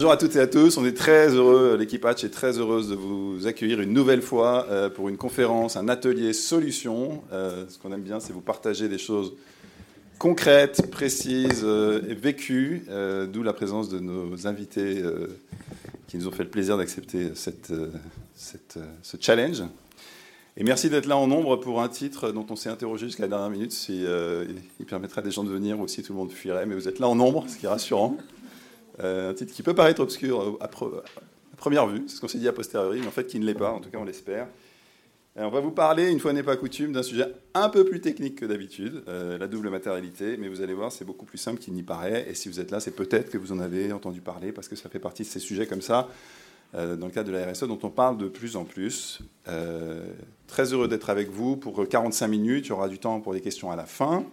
Bonjour à toutes et à tous, on est très heureux, l'équipe Hatch est très heureuse de vous accueillir une nouvelle fois euh, pour une conférence, un atelier solution. Euh, ce qu'on aime bien, c'est vous partager des choses concrètes, précises euh, et vécues, d'où la présence de nos invités qui nous ont fait le plaisir d'accepter cette, ce challenge. Et merci d'être là en nombre pour un titre dont on s'est interrogé jusqu'à la dernière minute si il permettrait à des gens de venir ou si tout le monde fuirait, mais vous êtes là en nombre, ce qui est rassurant. Euh, un titre qui peut paraître obscur à, première vue, c'est ce qu'on s'est dit a posteriori, mais en fait qui ne l'est pas, en tout cas on l'espère. on va vous parler, une fois n'est pas coutume, d'un sujet un peu plus technique que d'habitude, euh, la double matérialité, mais vous allez voir, c'est beaucoup plus simple qu'il n'y paraît, et si vous êtes là, c'est peut-être que vous en avez entendu parler, parce que ça fait partie de ces sujets comme ça, euh, dans le cadre de la RSE, dont on parle de plus en plus. très heureux d'être avec vous pour 45 minutes, il y aura du temps pour des questions à la fin.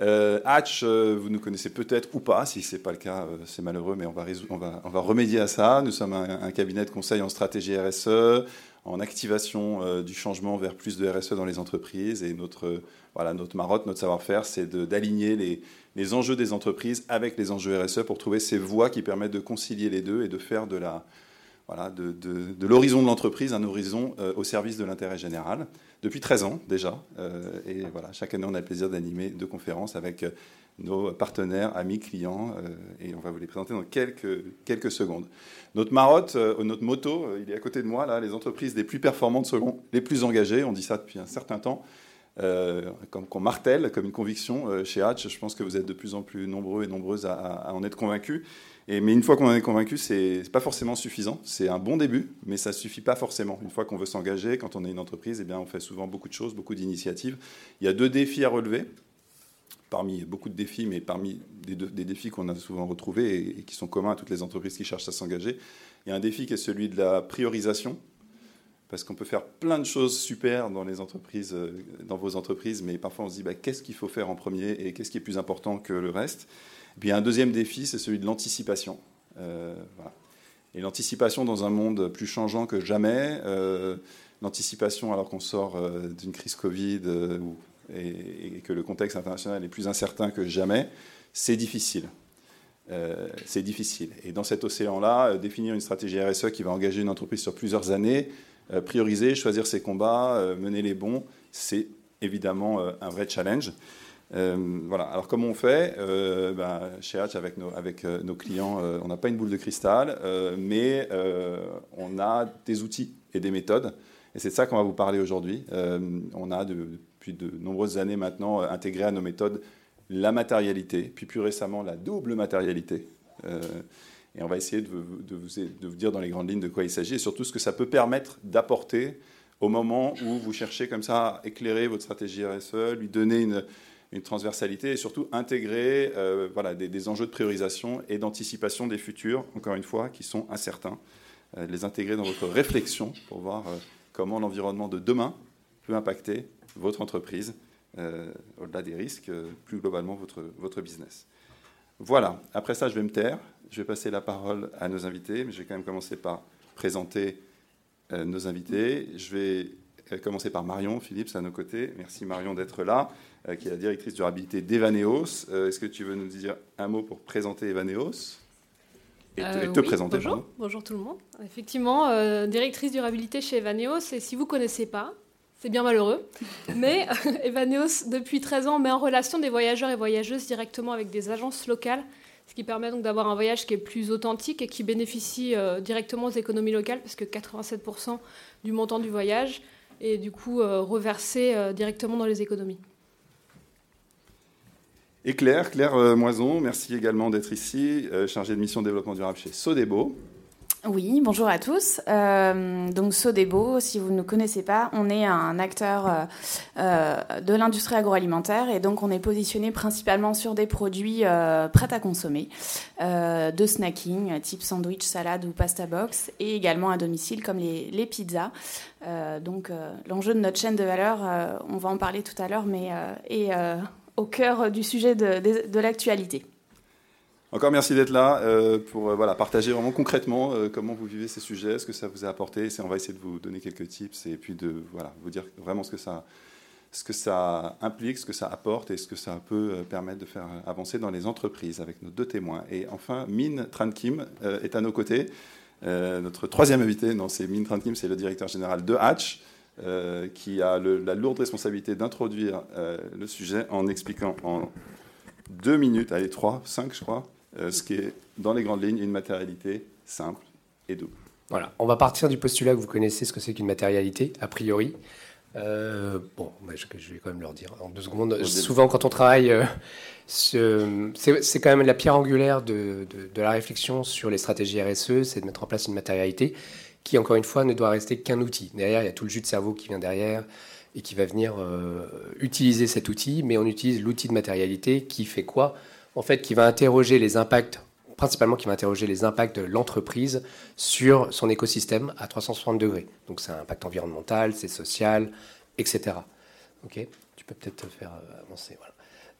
Euh, Hatch, euh, vous nous connaissez peut-être ou pas. Si ce n'est pas le cas, euh, c'est malheureux, mais on va, on, va, on va, remédier à ça. Nous sommes un, cabinet de conseil en stratégie RSE, en activation du changement vers plus de RSE dans les entreprises. Et notre, voilà, notre marotte, notre savoir-faire, c'est d'aligner les, les enjeux des entreprises avec les enjeux RSE pour trouver ces voies qui permettent de concilier les deux et de faire de la, voilà, de, de, l'horizon de l'entreprise un horizon au service de l'intérêt général depuis 13 ans déjà. Euh, et voilà, chaque année, on a le plaisir d'animer deux conférences avec euh, nos partenaires, amis, clients, euh, et on va vous les présenter dans quelques, quelques secondes. Notre marotte, notre moto, il est à côté de moi, là, les entreprises les plus performantes seront les plus engagées, on dit ça depuis un certain temps, comme qu'on martèle comme une conviction chez Hatch. Je pense que vous êtes de plus en plus nombreux et nombreuses à, en être convaincus mais une fois qu'on en est convaincu, c'est pas forcément suffisant. C'est un bon début, mais ça suffit pas forcément. Une fois qu'on veut s'engager, quand on est une entreprise, eh bien, on fait souvent beaucoup de choses, beaucoup d'initiatives. Il y a deux défis à relever, parmi beaucoup de défis, mais parmi des, des défis qu'on a souvent retrouvés et, qui sont communs à toutes les entreprises qui cherchent à s'engager. Il y a un défi qui est celui de la priorisation, parce qu'on peut faire plein de choses super dans les entreprises, euh, dans vos entreprises, mais parfois on se dit bah, qu'est-ce qu'il faut faire en premier et qu'est-ce qui est plus important que le reste? Et puis un deuxième défi, c'est celui de l'anticipation. Euh, et l'anticipation dans un monde plus changeant que jamais, euh, l'anticipation alors qu'on sort d'une crise Covid et, que le contexte international est plus incertain que jamais, c'est difficile. c'est difficile. Et dans cet océan-là, définir une stratégie RSE qui va engager une entreprise sur plusieurs années, prioriser, choisir ses combats, mener les bons, c'est évidemment un vrai challenge. Euh, voilà. Alors comment on fait? Euh, ben, Chez Hatch, avec euh, nos clients, on n'a pas une boule de cristal, mais on a des outils et des méthodes. Et c'est de ça qu'on va vous parler aujourd'hui. on a depuis de nombreuses années maintenant intégré à nos méthodes la matérialité, puis plus récemment la double matérialité. Et on va essayer de, vous, dire dans les grandes lignes de quoi il s'agit et surtout ce que ça peut permettre d'apporter au moment où vous cherchez comme ça à éclairer votre stratégie RSE, lui donner une, transversalité et surtout intégrer euh, des, enjeux de priorisation et d'anticipation des futurs, encore une fois, qui sont incertains. Euh, les intégrer dans votre réflexion pour voir euh, comment l'environnement de demain peut impacter votre entreprise, au-delà des risques, plus globalement votre, votre business. Voilà, après ça, je vais me taire. Je vais passer la parole à nos invités, mais je vais quand même commencer par présenter nos invités. Je vais commencer par Marion Philippe, à nos côtés. Merci Marion d'être là. Euh, qui est la directrice durabilité d'Evaneos. Euh, est-ce que tu veux nous dire un mot pour présenter Evaneos? Et te, euh, présenter bonjour, bonjour tout le monde. Effectivement, directrice durabilité chez Evaneos. Et si vous ne connaissez pas, c'est bien malheureux. Mais Evaneos, depuis 13 ans, met en relation des voyageurs et voyageuses directement avec des agences locales, ce qui permet donc d'avoir un voyage qui est plus authentique et qui bénéficie directement aux économies locales, parce que 87% du montant du voyage est du coup reversé directement dans les économies. Et Claire, Claire euh, Moison, merci également d'être ici, euh, chargée de mission développement durable chez Sodebo. Oui, bonjour à tous. Euh, donc Sodebo, si vous ne nous connaissez pas, on est un acteur de l'industrie agroalimentaire et donc on est positionné principalement sur des produits prêts à consommer, de snacking, type sandwich, salade ou pasta box, et également à domicile comme les pizzas. donc l'enjeu de notre chaîne de valeur, on va en parler tout à l'heure, mais est au cœur du sujet de, l'actualité. Encore merci d'être là euh, pour euh, voilà, partager vraiment concrètement euh, comment vous vivez ces sujets, ce que ça vous a apporté. On va essayer de vous donner quelques tips et puis de voilà, vous dire vraiment ce que ça, ce que ça implique, ce que ça apporte et ce que ça peut permettre de faire avancer dans les entreprises avec nos deux témoins. Et enfin, Min Tran Kim euh, est à nos côtés. Notre troisième invité, non, c'est Min Tran Kim, c'est le directeur général de Hatch, qui a la lourde responsabilité d'introduire le sujet en expliquant en deux minutes, allez, trois, cinq, je crois, ce qui est dans les grandes lignes une matérialité simple et double. Voilà, on va partir du postulat que vous connaissez ce que c'est qu'une matérialité, a priori. Euh, bon, bah, je, vais quand même leur dire en deux secondes. Souvent, quand on travaille, euh, c'est quand même la pierre angulaire de, la réflexion sur les stratégies RSE, c'est de mettre en place une matérialité qui, encore une fois, ne doit rester qu'un outil. Derrière, il y a tout le jus de cerveau qui vient derrière et qui va venir euh, utiliser cet outil, mais on utilise l'outil de matérialité qui fait quoi? En fait, qui va interroger les impacts principalement qui va interroger les impacts de l'entreprise sur son écosystème à 360 degrés. Donc c'est un impact environnemental, c'est social, etc. Ok? Tu peux peut-être te faire euh, avancer.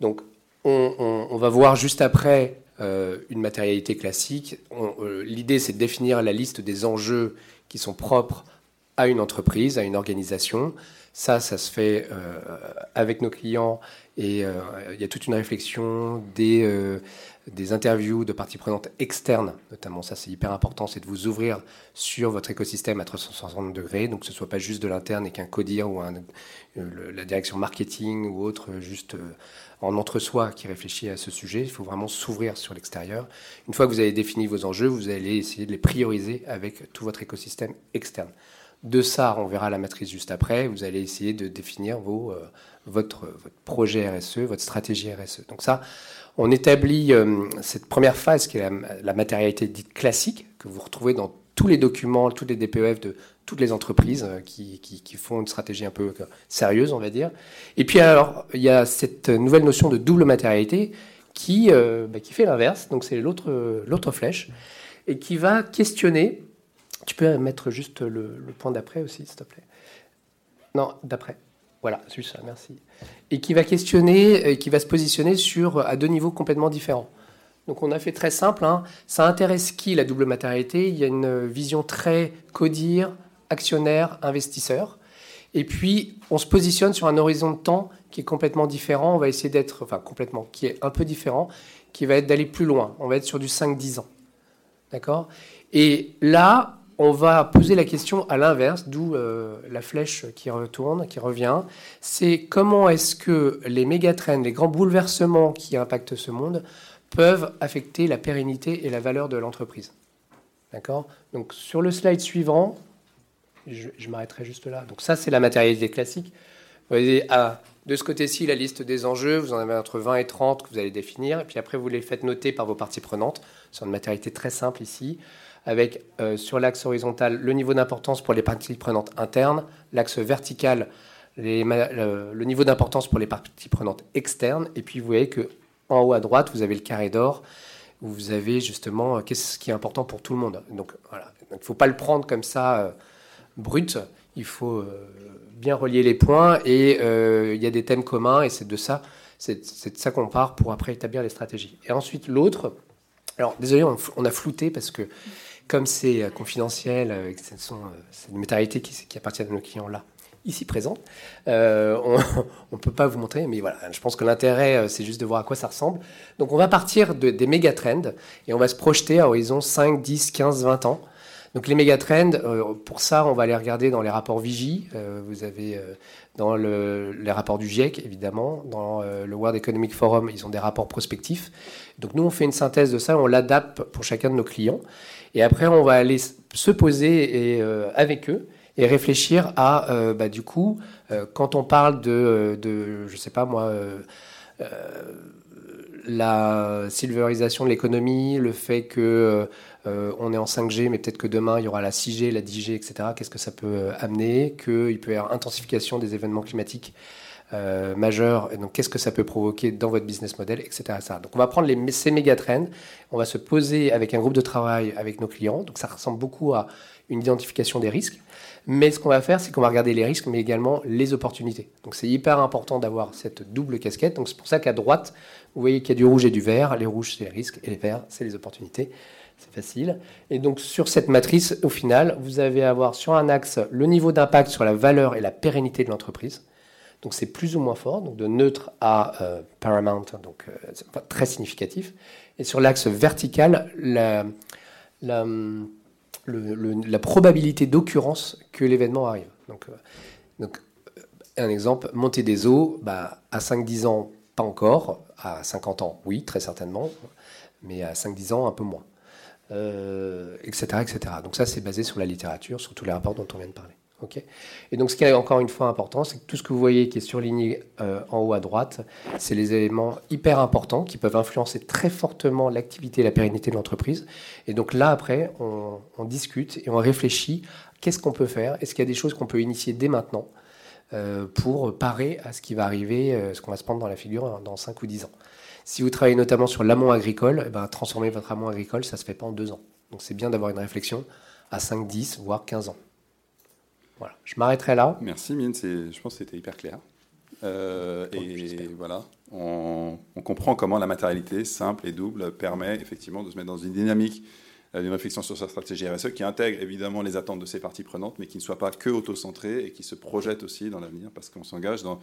Donc on, va voir juste après euh, une matérialité classique. Euh, l'idée c'est de définir la liste des enjeux qui sont propres à une entreprise, à une organisation. Ça, ça se fait avec nos clients et il y a toute une réflexion des des interviews de parties prenantes externes, notamment ça c'est hyper important, c'est de vous ouvrir sur votre écosystème à 360 degrés, donc que ce soit pas juste de l'interne et qu'un codir ou un, euh, la direction marketing ou autre juste euh, en entre-soi qui réfléchit à ce sujet. Il faut vraiment s'ouvrir sur l'extérieur. Une fois que vous avez défini vos enjeux, vous allez essayer de les prioriser avec tout votre écosystème externe. De ça, on verra la matrice juste après. Vous allez essayer de définir euh, votre, projet RSE, votre stratégie RSE. Donc ça, on établit euh, cette première phase qui est la, matérialité dite classique, que vous retrouvez dans tous les documents, tous les DPEF de toutes les entreprises euh, qui, font une stratégie un peu sérieuse, on va dire. Et puis alors, il y a cette nouvelle notion de double matérialité qui, bah, qui fait l'inverse, donc c'est l'autre flèche, et qui va questionner, tu peux mettre juste le, point d'après aussi, s'il te plaît. Non, d'après. Voilà, c'est ça, merci. Et qui va questionner, et qui va se positionner sur à deux niveaux complètement différents. Donc on a fait très simple. Hein. Ça intéresse qui la double matérialité? Il y a une vision très codir, actionnaire, investisseur. Et puis on se positionne sur un horizon de temps qui est complètement différent. On va essayer d'être, enfin complètement, qui est un peu différent, qui va être d'aller plus loin. On va être sur du 5-10 ans. D'accord? Et là, on va poser la question à l'inverse, d'où euh, la flèche qui retourne, qui revient. C'est comment est-ce que les mégatrends, les grands bouleversements qui impactent ce monde, peuvent affecter la pérennité et la valeur de l'entreprise. D'accord? Donc sur le slide suivant, je, m'arrêterai juste là. Donc ça, c'est la matérialité classique. Vous voyez, ah, de ce côté-ci, la liste des enjeux, vous en avez entre 20 et 30 que vous allez définir, et puis après, vous les faites noter par vos parties prenantes. C'est une matérialité très simple ici avec euh, sur l'axe horizontal le niveau d'importance pour les parties prenantes internes, l'axe vertical le, niveau d'importance pour les parties prenantes externes, et puis vous voyez que en haut à droite vous avez le carré d'or où vous avez justement euh, qu'est-ce qui est important pour tout le monde. Donc voilà, il ne faut pas le prendre comme ça euh, brut, il faut bien relier les points et il y a des thèmes communs et c'est de ça, c'est de ça qu'on part pour après établir les stratégies. Et ensuite l'autre, alors désolé, on, a flouté parce que comme c'est euh, confidentiel, euh, c'est une matérialité qui, qui, appartient à nos clients là, ici présents, euh, on ne peut pas vous montrer, mais voilà, je pense que l'intérêt, c'est juste de voir à quoi ça ressemble. Donc on va partir des méga trends et on va se projeter à horizon 5, 10, 15, 20 ans. Donc les méga trends, pour ça, on va les regarder dans les rapports Vigie. vous avez dans les rapports du GIEC, évidemment, dans le World Economic Forum, ils ont des rapports prospectifs. Donc nous, on fait une synthèse de ça, on l'adapte pour chacun de nos clients. Et après, on va aller se poser et, euh, avec eux et réfléchir à, euh, bah, du coup, euh, quand on parle de, de je sais pas moi, la silverisation de l'économie, le fait que on est en 5G, mais peut-être que demain il y aura la 6G, la 10G, etc. Qu'est-ce que ça peut amener? Qu'il peut y avoir intensification des événements climatiques euh, majeur. donc, qu'est-ce que ça peut provoquer dans votre business model, etc. Donc, on va prendre ces méga trends, on va se poser avec un groupe de travail avec nos clients. Donc, ça ressemble beaucoup à une identification des risques. Mais ce qu'on va faire, c'est qu'on va regarder les risques, mais également les opportunités. Donc, c'est hyper important d'avoir cette double casquette. Donc, c'est pour ça qu'à droite, vous voyez qu'il y a du rouge et du vert. Les rouges, c'est les risques, et les verts, c'est les opportunités. C'est facile. Et donc, sur cette matrice, au final, vous allez avoir sur un axe le niveau d'impact sur la valeur et la pérennité de l'entreprise. Donc c'est plus ou moins fort, donc de neutre à euh, paramount, donc euh, très significatif. Et sur l'axe vertical, la probabilité d'occurrence que l'événement arrive. Donc, euh, donc, un exemple, montée des eaux, bah, à 5-10 ans, pas encore. À 50 ans, oui, très certainement. Mais à 5-10 ans, un peu moins. etc., etc. Donc ça, c'est basé sur la littérature, sur tous les rapports dont on vient de parler et donc, ce qui est encore une fois important, c'est que tout ce que vous voyez qui est surligné euh, en haut à droite, c'est les éléments hyper importants qui peuvent influencer très fortement l'activité et la pérennité de l'entreprise. Et donc là, après, on, discute et on réfléchit qu'est-ce qu'on peut faire Est-ce qu'il y a des choses qu'on peut initier dès maintenant euh, pour parer à ce qui va arriver, euh, ce qu'on va se prendre dans la figure dans 5 ou 10 ans Si vous travaillez notamment sur l'amont agricole, eh ben, transformer votre amont agricole, ça ne se fait pas en 2 ans. Donc c'est bien d'avoir une réflexion à 5, 10, voire 15 ans. Voilà, je m'arrêterai là. Merci Mine, je pense que c'était hyper clair. Euh, et voilà, on, comprend comment la matérialité simple et double permet effectivement de se mettre dans une dynamique euh, d'une réflexion sur sa stratégie RSE qui intègre évidemment les attentes de ses parties prenantes, mais qui ne soit pas que auto-centrée et qui se projette aussi dans l'avenir parce qu'on s'engage dans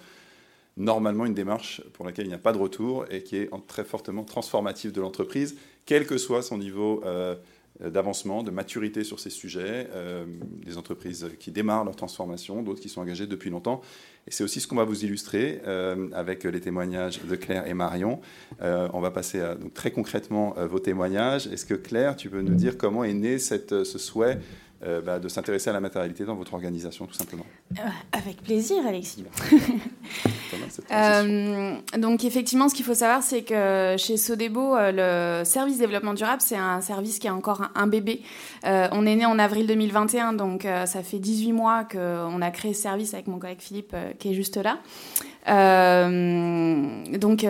normalement une démarche pour laquelle il n'y a pas de retour et qui est très fortement transformative de l'entreprise, quel que soit son niveau. Euh, euh, d'avancement, de maturité sur ces sujets, euh, des entreprises qui démarrent leur transformation, d'autres qui sont engagées depuis longtemps. Et c'est aussi ce qu'on va vous illustrer euh, avec les témoignages de Claire et Marion. on va passer à, très concrètement vos témoignages. Est-ce que Claire, tu peux nous dire comment est né ce souhait euh, bah, de s'intéresser à la matérialité dans votre organisation, tout simplement? Euh, avec plaisir, Alexis. euh, donc, effectivement, ce qu'il faut savoir, c'est que chez Sodebo, euh, le service développement durable, c'est un service qui a encore un, bébé. on est né en avril 2021, donc ça fait 18 mois qu'on a créé ce service avec mon collègue Philippe, qui est juste là. Donc,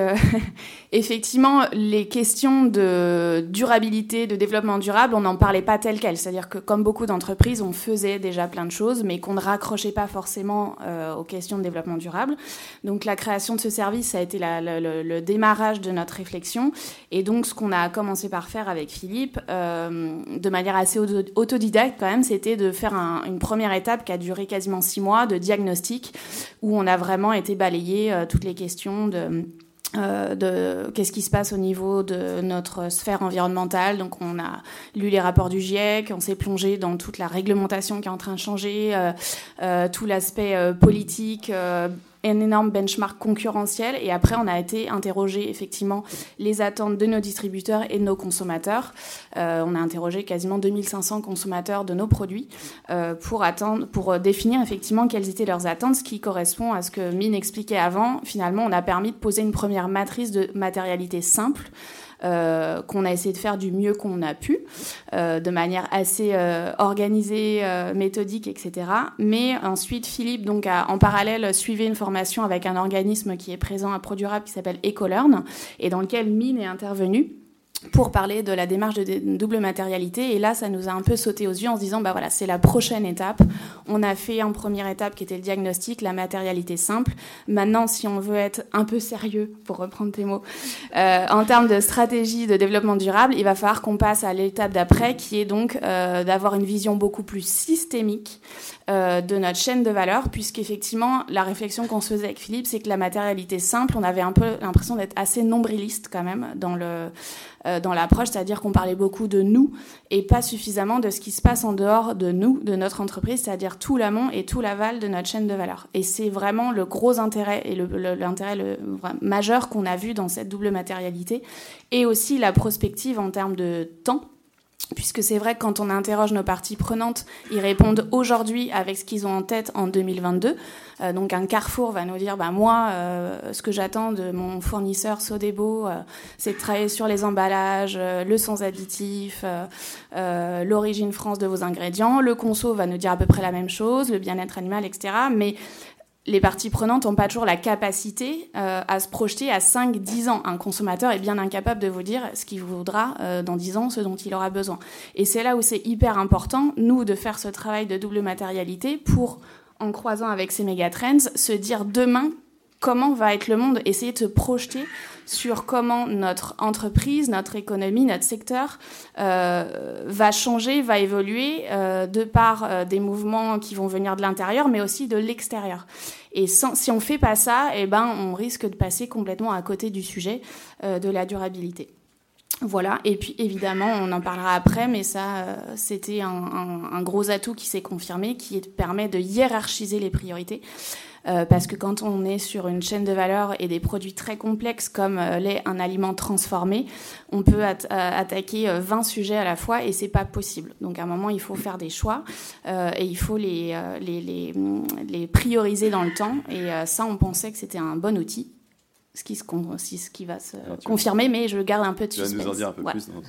effectivement, les questions de durabilité, de développement durable, on n'en parlait pas tel quel. C'est-à-dire que, comme beaucoup d'entreprises, on faisait déjà plein de choses, mais qu'on ne raccrochait pas forcément euh, aux questions de développement durable. Donc, la création de ce service, a été le, démarrage de notre réflexion. Et donc, ce qu'on a commencé par faire avec Philippe, de manière assez autodidacte quand même, c'était de faire une première étape qui a duré quasiment six mois de diagnostic, où on a vraiment été balayé euh, toutes les questions de euh, de qu'est-ce qui se passe au niveau de notre sphère environnementale. Donc on a lu les rapports du GIEC, on s'est plongé dans toute la réglementation qui est en train de changer, euh, tout l'aspect politique un énorme benchmark concurrentiel. Et après, on a été interroger effectivement les attentes de nos distributeurs et de nos consommateurs. Euh, on a interrogé quasiment 2500 consommateurs de nos produits euh, pour, attendre, pour définir effectivement quelles étaient leurs attentes, ce qui correspond à ce que Mine expliquait avant. Finalement, on a permis de poser une première matrice de matérialité simple. Euh, qu'on a essayé de faire du mieux qu'on a pu, euh, de manière assez euh, organisée, méthodique, etc. Mais ensuite, Philippe, donc, a en parallèle suivi une formation avec un organisme qui est présent à Produrable qui s'appelle EcoLearn et dans lequel Mine est intervenu pour parler de la démarche de double matérialité. Et là, ça nous a un peu sauté aux yeux en se disant, bah voilà, c'est la prochaine étape. On a fait en première étape qui était le diagnostic, la matérialité simple. Maintenant, si on veut être un peu sérieux, pour reprendre tes mots, euh, en termes de stratégie de développement durable, il va falloir qu'on passe à l'étape d'après, qui est donc euh, d'avoir une vision beaucoup plus systémique euh, de notre chaîne de valeur, puisqu'effectivement, la réflexion qu'on se faisait avec Philippe, c'est que la matérialité simple, on avait un peu l'impression d'être assez nombriliste quand même dans le dans l'approche, c'est-à-dire qu'on parlait beaucoup de nous et pas suffisamment de ce qui se passe en dehors de nous, de notre entreprise, c'est-à-dire tout l'amont et tout l'aval de notre chaîne de valeur. Et c'est vraiment le gros intérêt et l'intérêt majeur qu'on a vu dans cette double matérialité et aussi la prospective en termes de temps puisque c'est vrai que quand on interroge nos parties prenantes, ils répondent aujourd'hui avec ce qu'ils ont en tête en 2022. Euh, donc un Carrefour va nous dire, bah moi, euh, ce que j'attends de mon fournisseur Sodebo, euh, c'est de travailler sur les emballages, le sans additif, l'origine France de vos ingrédients. Le conso va nous dire à peu près la même chose, le bien-être animal, etc. Mais les parties prenantes n'ont pas toujours la capacité euh, à se projeter à 5-10 ans. Un consommateur est bien incapable de vous dire ce qu'il voudra euh, dans 10 ans, ce dont il aura besoin. Et c'est là où c'est hyper important, nous, de faire ce travail de double matérialité pour, en croisant avec ces méga trends, se dire demain comment va être le monde, essayer de se projeter sur comment notre entreprise, notre économie, notre secteur euh, va changer, va évoluer euh, de par euh, des mouvements qui vont venir de l'intérieur, mais aussi de l'extérieur. Et si on fait pas ça, eh ben, on risque de passer complètement à côté du sujet de la durabilité. Voilà, et puis évidemment, on en parlera après, mais ça, c'était un, gros atout qui s'est confirmé, qui permet de hiérarchiser les priorités. Euh, parce que quand on est sur une chaîne de valeur et des produits très complexes comme euh, l'est un aliment transformé, on peut euh, attaquer 20 sujets à la fois et c'est pas possible. Donc à un moment, il faut faire des choix et il faut les, les, les, les, prioriser dans le temps. Et ça, on pensait que c'était un bon outil ce qui, se, ce qui va se confirmer, mais je garde un peu de suspense. Tu vas nous en dire un peu plus dans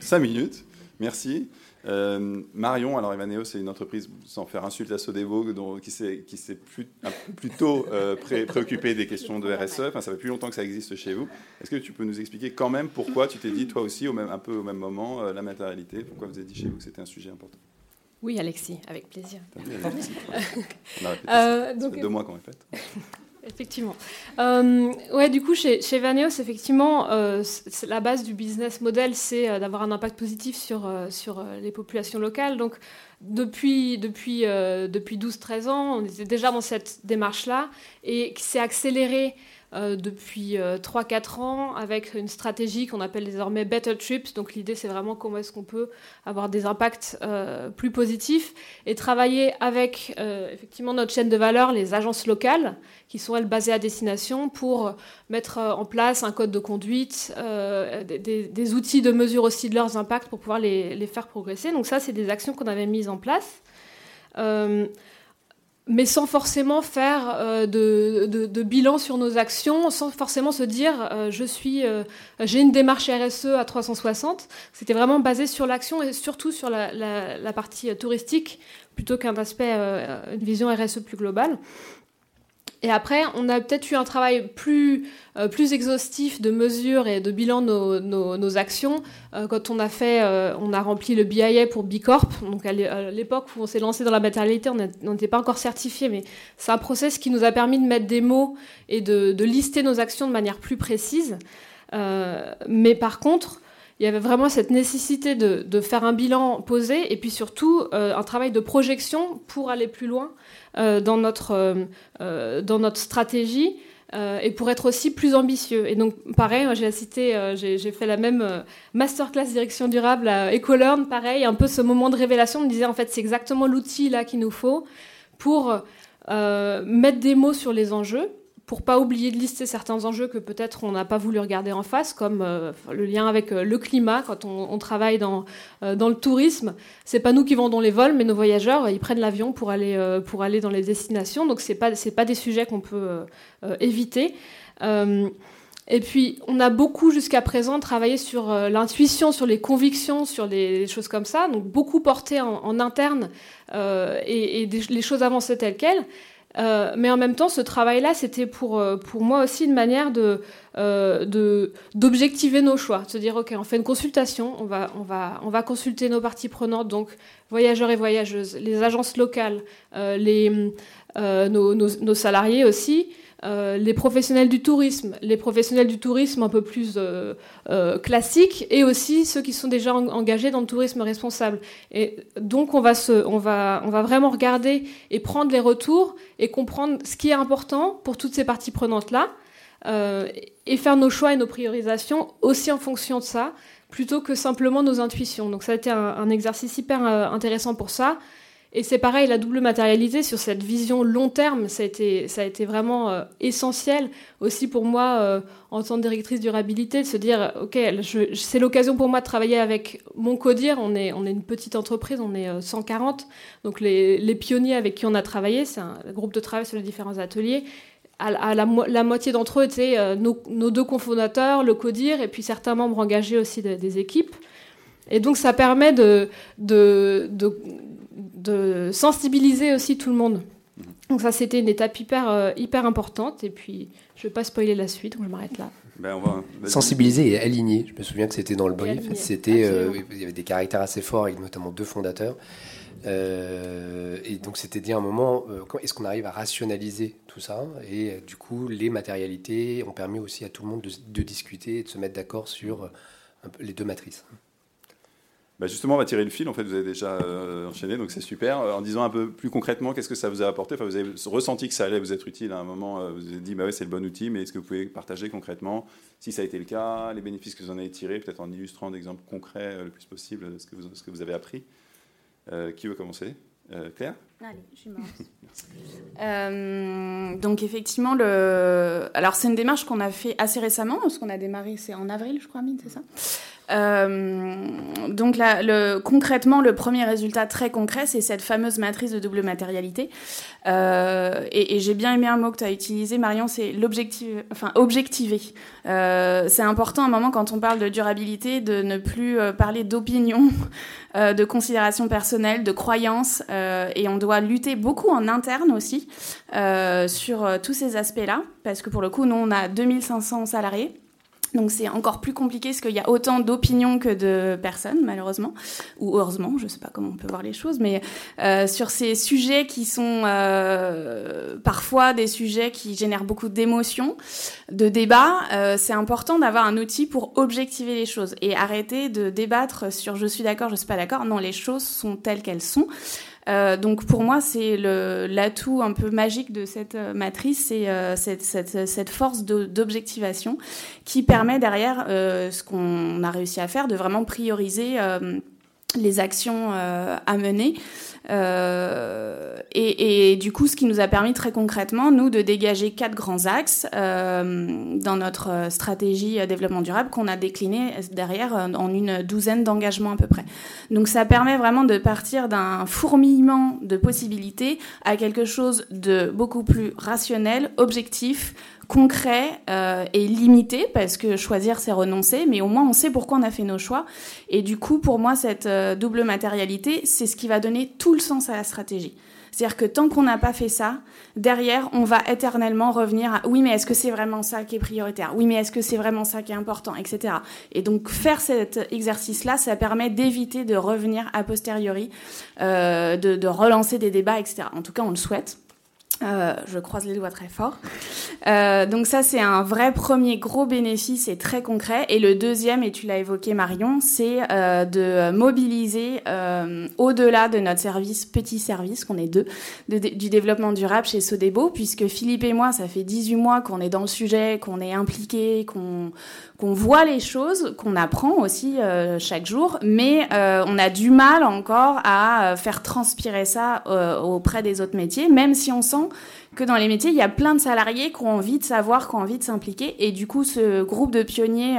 5 minutes. Merci. Euh, Marion, alors Evaneo, c'est une entreprise, sans faire insulte à Sodebo, qui s'est plus, plutôt euh, préoccupé des questions de RSE. Enfin, ça fait plus longtemps que ça existe chez vous. Est-ce que tu peux nous expliquer quand même pourquoi tu t'es dit, toi aussi, au même, un peu au même moment, euh, la matérialité Pourquoi vous avez dit chez vous que c'était un sujet important? Oui, Alexis, avec plaisir. donc, deux mois qu'on est fait. Effectivement. Euh, ouais, du coup, chez, chez effectivement, euh, la base du business model, c'est euh, d'avoir un impact positif sur, euh, sur les populations locales. Donc, depuis, depuis, depuis 12-13 ans, on était déjà dans cette démarche-là et qui s'est accéléré euh, depuis 3-4 euh, ans avec une stratégie qu'on appelle désormais Better Trips. Donc l'idée c'est vraiment comment est-ce qu'on peut avoir des impacts euh, plus positifs et travailler avec effectivement notre chaîne de valeur, les agences locales qui sont elles basées à destination pour mettre en place un code de conduite, des, des, outils de mesure aussi de leurs impacts pour pouvoir les, les faire progresser. Donc ça c'est des actions qu'on avait mises en place mais sans forcément faire euh, de, bilan sur nos actions, sans forcément se dire euh, je suis, euh, j'ai une démarche RSE à 360. C'était vraiment basé sur l'action et surtout sur la, la partie touristique plutôt qu'un aspect, une vision RSE plus globale. Et après, on a peut-être eu un travail plus, euh, plus exhaustif de mesures et de bilan de nos, nos, actions euh, quand on a fait, euh, on a rempli le BIA pour Bicorp. Donc à l'époque où on s'est lancé dans la matérialité, on n'était pas encore certifié, mais c'est un process qui nous a permis de mettre des mots et de, de lister nos actions de manière plus précise. mais par contre, il y avait vraiment cette nécessité de, faire un bilan posé et puis surtout un travail de projection pour aller plus loin euh, dans, notre, euh, euh, dans notre stratégie. et pour être aussi plus ambitieux. Et donc, pareil, j'ai cité, j'ai fait la même masterclass direction durable à EcoLearn, pareil, un peu ce moment de révélation, on me disait en fait c'est exactement l'outil là qu'il nous faut pour mettre des mots sur les enjeux, pour pas oublier de lister certains enjeux que peut-être on n'a pas voulu regarder en face, comme euh, le lien avec euh, le climat quand on, travaille dans, euh, dans le tourisme. C'est pas nous qui vendons les vols, mais nos voyageurs, ils prennent l'avion pour aller, pour aller dans les destinations. Donc c'est pas c'est pas des sujets qu'on peut éviter. et puis, on a beaucoup jusqu'à présent travaillé sur l'intuition, sur les convictions, sur les, choses comme ça, donc beaucoup porté en, interne et, les choses avançaient telles quelles. Euh, mais en même temps, ce travail-là, c'était pour, euh, pour moi aussi une manière de, euh, d'objectiver nos choix. De se dire, OK, on fait une consultation, on va, on, va, on va consulter nos parties prenantes, donc voyageurs et voyageuses, les agences locales, les, nos, nos, salariés aussi, euh, les professionnels du tourisme, les professionnels du tourisme un peu plus euh, euh, classiques, et aussi ceux qui sont déjà engagés dans le tourisme responsable. Et donc on va, se, on, va, on va vraiment regarder et prendre les retours et comprendre ce qui est important pour toutes ces parties prenantes-là, et faire nos choix et nos priorisations aussi en fonction de ça, plutôt que simplement nos intuitions. Donc ça a été un, un exercice hyper intéressant pour ça. Et c'est pareil, la double matérialité sur cette vision long terme, ça a été, ça a été vraiment euh, essentiel aussi pour moi euh, en tant que directrice durabilité de se dire, ok, c'est l'occasion pour moi de travailler avec mon CODIR. On est, on est une petite entreprise, on est 140, euh, donc les, les, pionniers avec qui on a travaillé, c'est un groupe de travail sur les différents ateliers. À, la, la, moitié d'entre eux étaient nos, nos, deux cofondateurs, le CODIR, et puis certains membres engagés aussi des équipes. Et donc ça permet de, de sensibiliser aussi tout le monde. Donc ça, c'était une étape hyper, euh, hyper importante. Et puis, je ne vais pas spoiler la suite, donc je m'arrête là. ben, Sensibiliser et aligner. Je me souviens que c'était dans le brief. C'était, euh, il y avait des caractères assez forts, avec notamment deux fondateurs. Euh, et donc c'était dit à un moment, euh, est-ce qu'on arrive à rationaliser tout ça? Et du coup, les matérialités ont permis aussi à tout le monde de, discuter et de se mettre d'accord sur les deux matrices. Bah, justement, on va tirer le fil. En fait, vous avez déjà enchaîné, donc c'est super. En disant un peu plus concrètement, qu'est-ce que ça vous a apporté? Vous avez ressenti que ça allait vous être utile à un moment. Vous avez dit, bah c'est le bon outil, mais est-ce que vous pouvez partager concrètement si ça a été le cas, les bénéfices que vous en avez tirés, peut-être en illustrant d'exemples concrets le plus possible ce que vous, ce que vous avez appris? Euh, qui veut commencer? Euh, Claire? Allez, je suis euh, donc effectivement, alors c'est une démarche qu'on a fait assez récemment, parce qu'on a démarré, c'est en avril, je crois, c'est ça? euh, donc là, le, concrètement, le premier résultat très concret, c'est cette fameuse matrice de double matérialité. Euh, et, et j'ai bien aimé un mot que tu as utilisé, Marion, c'est l'objectif, enfin objectiver. Euh, c'est important à un moment quand on parle de durabilité de ne plus euh, parler d'opinion, euh, de considération personnelle, de croyance, et on doit lutter beaucoup en interne aussi sur tous ces aspects-là, parce que pour le coup, nous on a 2500 salariés. Donc c'est encore plus compliqué parce qu'il y a autant d'opinions que de personnes, malheureusement, ou heureusement, je ne sais pas comment on peut voir les choses, mais euh, sur ces sujets qui sont euh, parfois des sujets qui génèrent beaucoup d'émotions, de débats, euh, c'est important d'avoir un outil pour objectiver les choses et arrêter de débattre sur je suis d'accord, je suis pas d'accord. Non, les choses sont telles qu'elles sont. Euh, donc pour moi, c'est l'atout un peu magique de cette euh, matrice, c'est euh, cette, force d'objectivation qui permet derrière ce qu'on a réussi à faire de vraiment prioriser les actions à mener. Euh, et, et, du coup, ce qui nous a permis très concrètement, nous, de dégager quatre grands axes euh, dans notre stratégie développement durable qu'on a décliné derrière en une douzaine d'engagements à peu près. Donc ça permet vraiment de partir d'un fourmillement de possibilités à quelque chose de beaucoup plus rationnel, objectif, concret euh, et limité parce que choisir c'est renoncer, mais au moins on sait pourquoi on a fait nos choix. Et du coup, pour moi, cette euh, double matérialité, c'est ce qui va donner tout le sens à la stratégie. C'est-à-dire que tant qu'on n'a pas fait ça, derrière, on va éternellement revenir à oui, mais est-ce que c'est vraiment ça qui est prioritaire? Oui, mais est-ce que c'est vraiment ça qui est important? Etc. Et donc, faire cet exercice-là, ça permet d'éviter de revenir a posteriori, euh, de, de relancer des débats, etc. En tout cas, on le souhaite. Euh, je croise les doigts très fort. Euh, donc ça, c'est un vrai premier gros bénéfice et très concret. Et le deuxième, et tu l'as évoqué Marion, c'est euh, de mobiliser euh, au-delà de notre service, petit service, qu'on est deux, de, du développement durable chez Sodebo, puisque Philippe et moi, ça fait 18 mois qu'on est dans le sujet, qu'on est impliqué, qu'on qu'on voit les choses, qu'on apprend aussi euh, chaque jour, mais on a du mal encore à faire transpirer ça auprès des autres métiers, même si on sent que dans les métiers, il y a plein de salariés qui ont envie de savoir, qui ont envie de s'impliquer. Et du coup, ce groupe de pionniers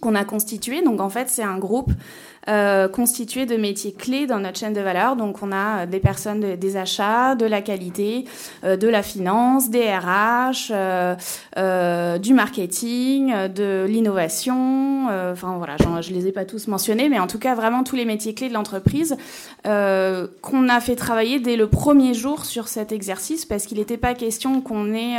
qu'on a constitué, donc en fait, c'est un groupe euh, de métiers clés dans notre chaîne de valeur. Donc, on a euh, des personnes des achats, de la qualité, euh, de la finance, des RH, du marketing, de l'innovation. Enfin, voilà, je les ai pas tous mentionnés, mais en tout cas, vraiment tous les métiers clés de l'entreprise qu'on a fait travailler dès le premier jour sur cet exercice parce qu'il n'était pas question qu'on ait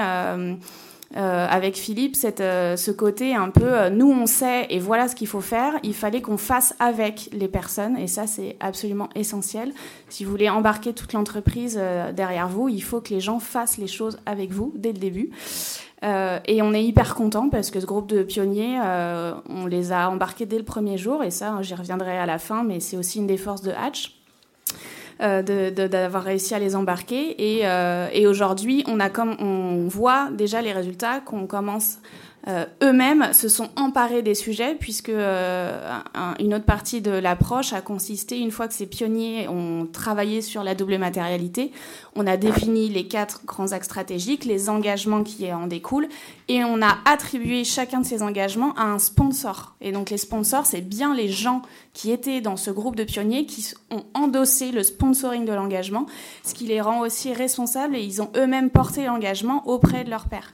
euh, avec Philippe, euh, ce côté un peu euh, nous on sait et voilà ce qu'il faut faire. Il fallait qu'on fasse avec les personnes et ça c'est absolument essentiel. Si vous voulez embarquer toute l'entreprise derrière vous, il faut que les gens fassent les choses avec vous dès le début. et on est hyper content parce que ce groupe de pionniers, on les a embarqués dès le premier jour et ça j'y reviendrai à la fin, mais c'est aussi une des forces de Hatch. Euh, d'avoir réussi à les embarquer. Et, euh, et aujourd'hui, on, a comme, on voit déjà les résultats qu'on commence euh, eux-mêmes se sont emparés des sujets puisque euh, une autre partie de l'approche a consisté, une fois que ces pionniers ont travaillé sur la double matérialité, on a défini les quatre grands axes stratégiques, les engagements qui en découlent, et on a attribué chacun de ces engagements à un sponsor. Et donc les sponsors, c'est bien les gens qui étaient dans ce groupe de pionniers qui ont endossé le sponsoring de l'engagement, ce qui les rend aussi responsables et ils ont eux-mêmes porté l'engagement auprès de leurs pairs.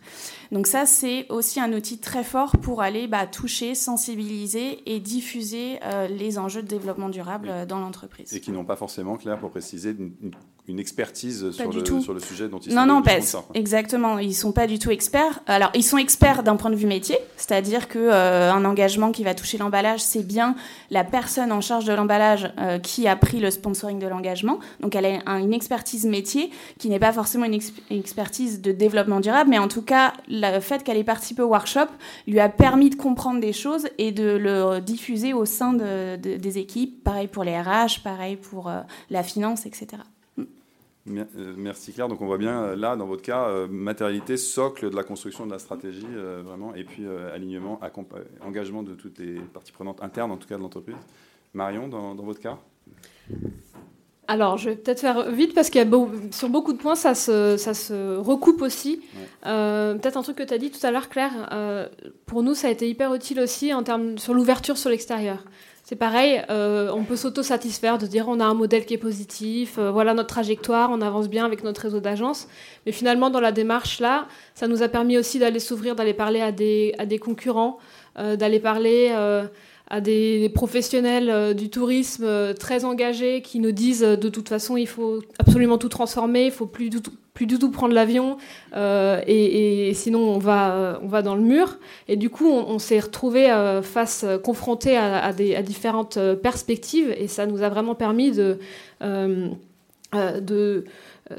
Donc ça, c'est aussi un outil très fort pour aller bah, toucher, sensibiliser et diffuser euh, les enjeux de développement durable euh, dans l'entreprise. Et qui n'ont pas forcément, clair pour préciser, une expertise sur le, sur le, sujet dont ils non, sont Non, non, exactement. Ils sont pas du tout experts. Alors, ils sont experts d'un point de vue métier, c'est-à-dire que euh, un engagement qui va toucher l'emballage, c'est bien la personne en charge de l'emballage euh, qui a pris le sponsoring de l'engagement. Donc, elle a une expertise métier qui n'est pas forcément une, expertise de développement durable, mais en tout cas, le fait qu'elle ait participé au workshop lui a permis de comprendre des choses et de le diffuser au sein de, des équipes. Pareil pour les RH, pareil pour euh, la finance, etc. Euh, merci Claire. Donc on voit bien euh, là, dans votre cas, euh, matérialité, socle de la construction de la stratégie, vraiment, et puis alignement, engagement de toutes les parties prenantes internes, en tout cas de l'entreprise. Marion, dans, votre cas? Alors, je vais peut-être faire vite parce qu'il y a sur beaucoup de points, ça se, ça se recoupe aussi. peut-être un truc que tu as dit tout à l'heure, Claire. pour nous, ça a été hyper utile aussi en termes sur l'ouverture sur l'extérieur. C'est pareil, euh, on peut s'auto-satisfaire de dire on a un modèle qui est positif, euh, voilà notre trajectoire, on avance bien avec notre réseau d'agences. Mais finalement, dans la démarche là, ça nous a permis aussi d'aller s'ouvrir, d'aller parler à des, à des concurrents, euh, d'aller parler à des, professionnels du tourisme très engagés qui nous disent de toute façon il faut absolument tout transformer, il faut plus tout plus du tout prendre l'avion euh, et, sinon on va, euh, on va dans le mur. Et du coup, on, s'est retrouvé euh, face, confronté à, des, à, différentes perspectives et ça nous a vraiment permis de, de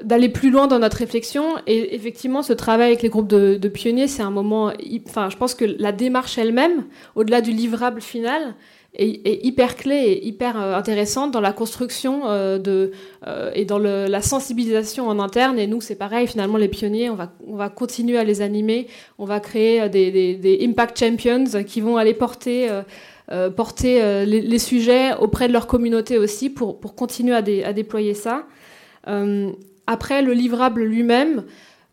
d'aller plus loin dans notre réflexion. Et effectivement, ce travail avec les groupes de pionniers, c'est un moment. Enfin, je pense que la démarche elle-même, au-delà du livrable final, est, hyper clé et hyper euh, intéressante dans la construction euh, de, euh, et dans la sensibilisation en interne. Et nous, c'est pareil, finalement, les pionniers, on va, on va continuer à les animer. On va créer des, Impact Champions qui vont aller porter, porter les, sujets auprès de leur communauté aussi pour, pour continuer à, dé, à déployer ça. après, le livrable lui-même,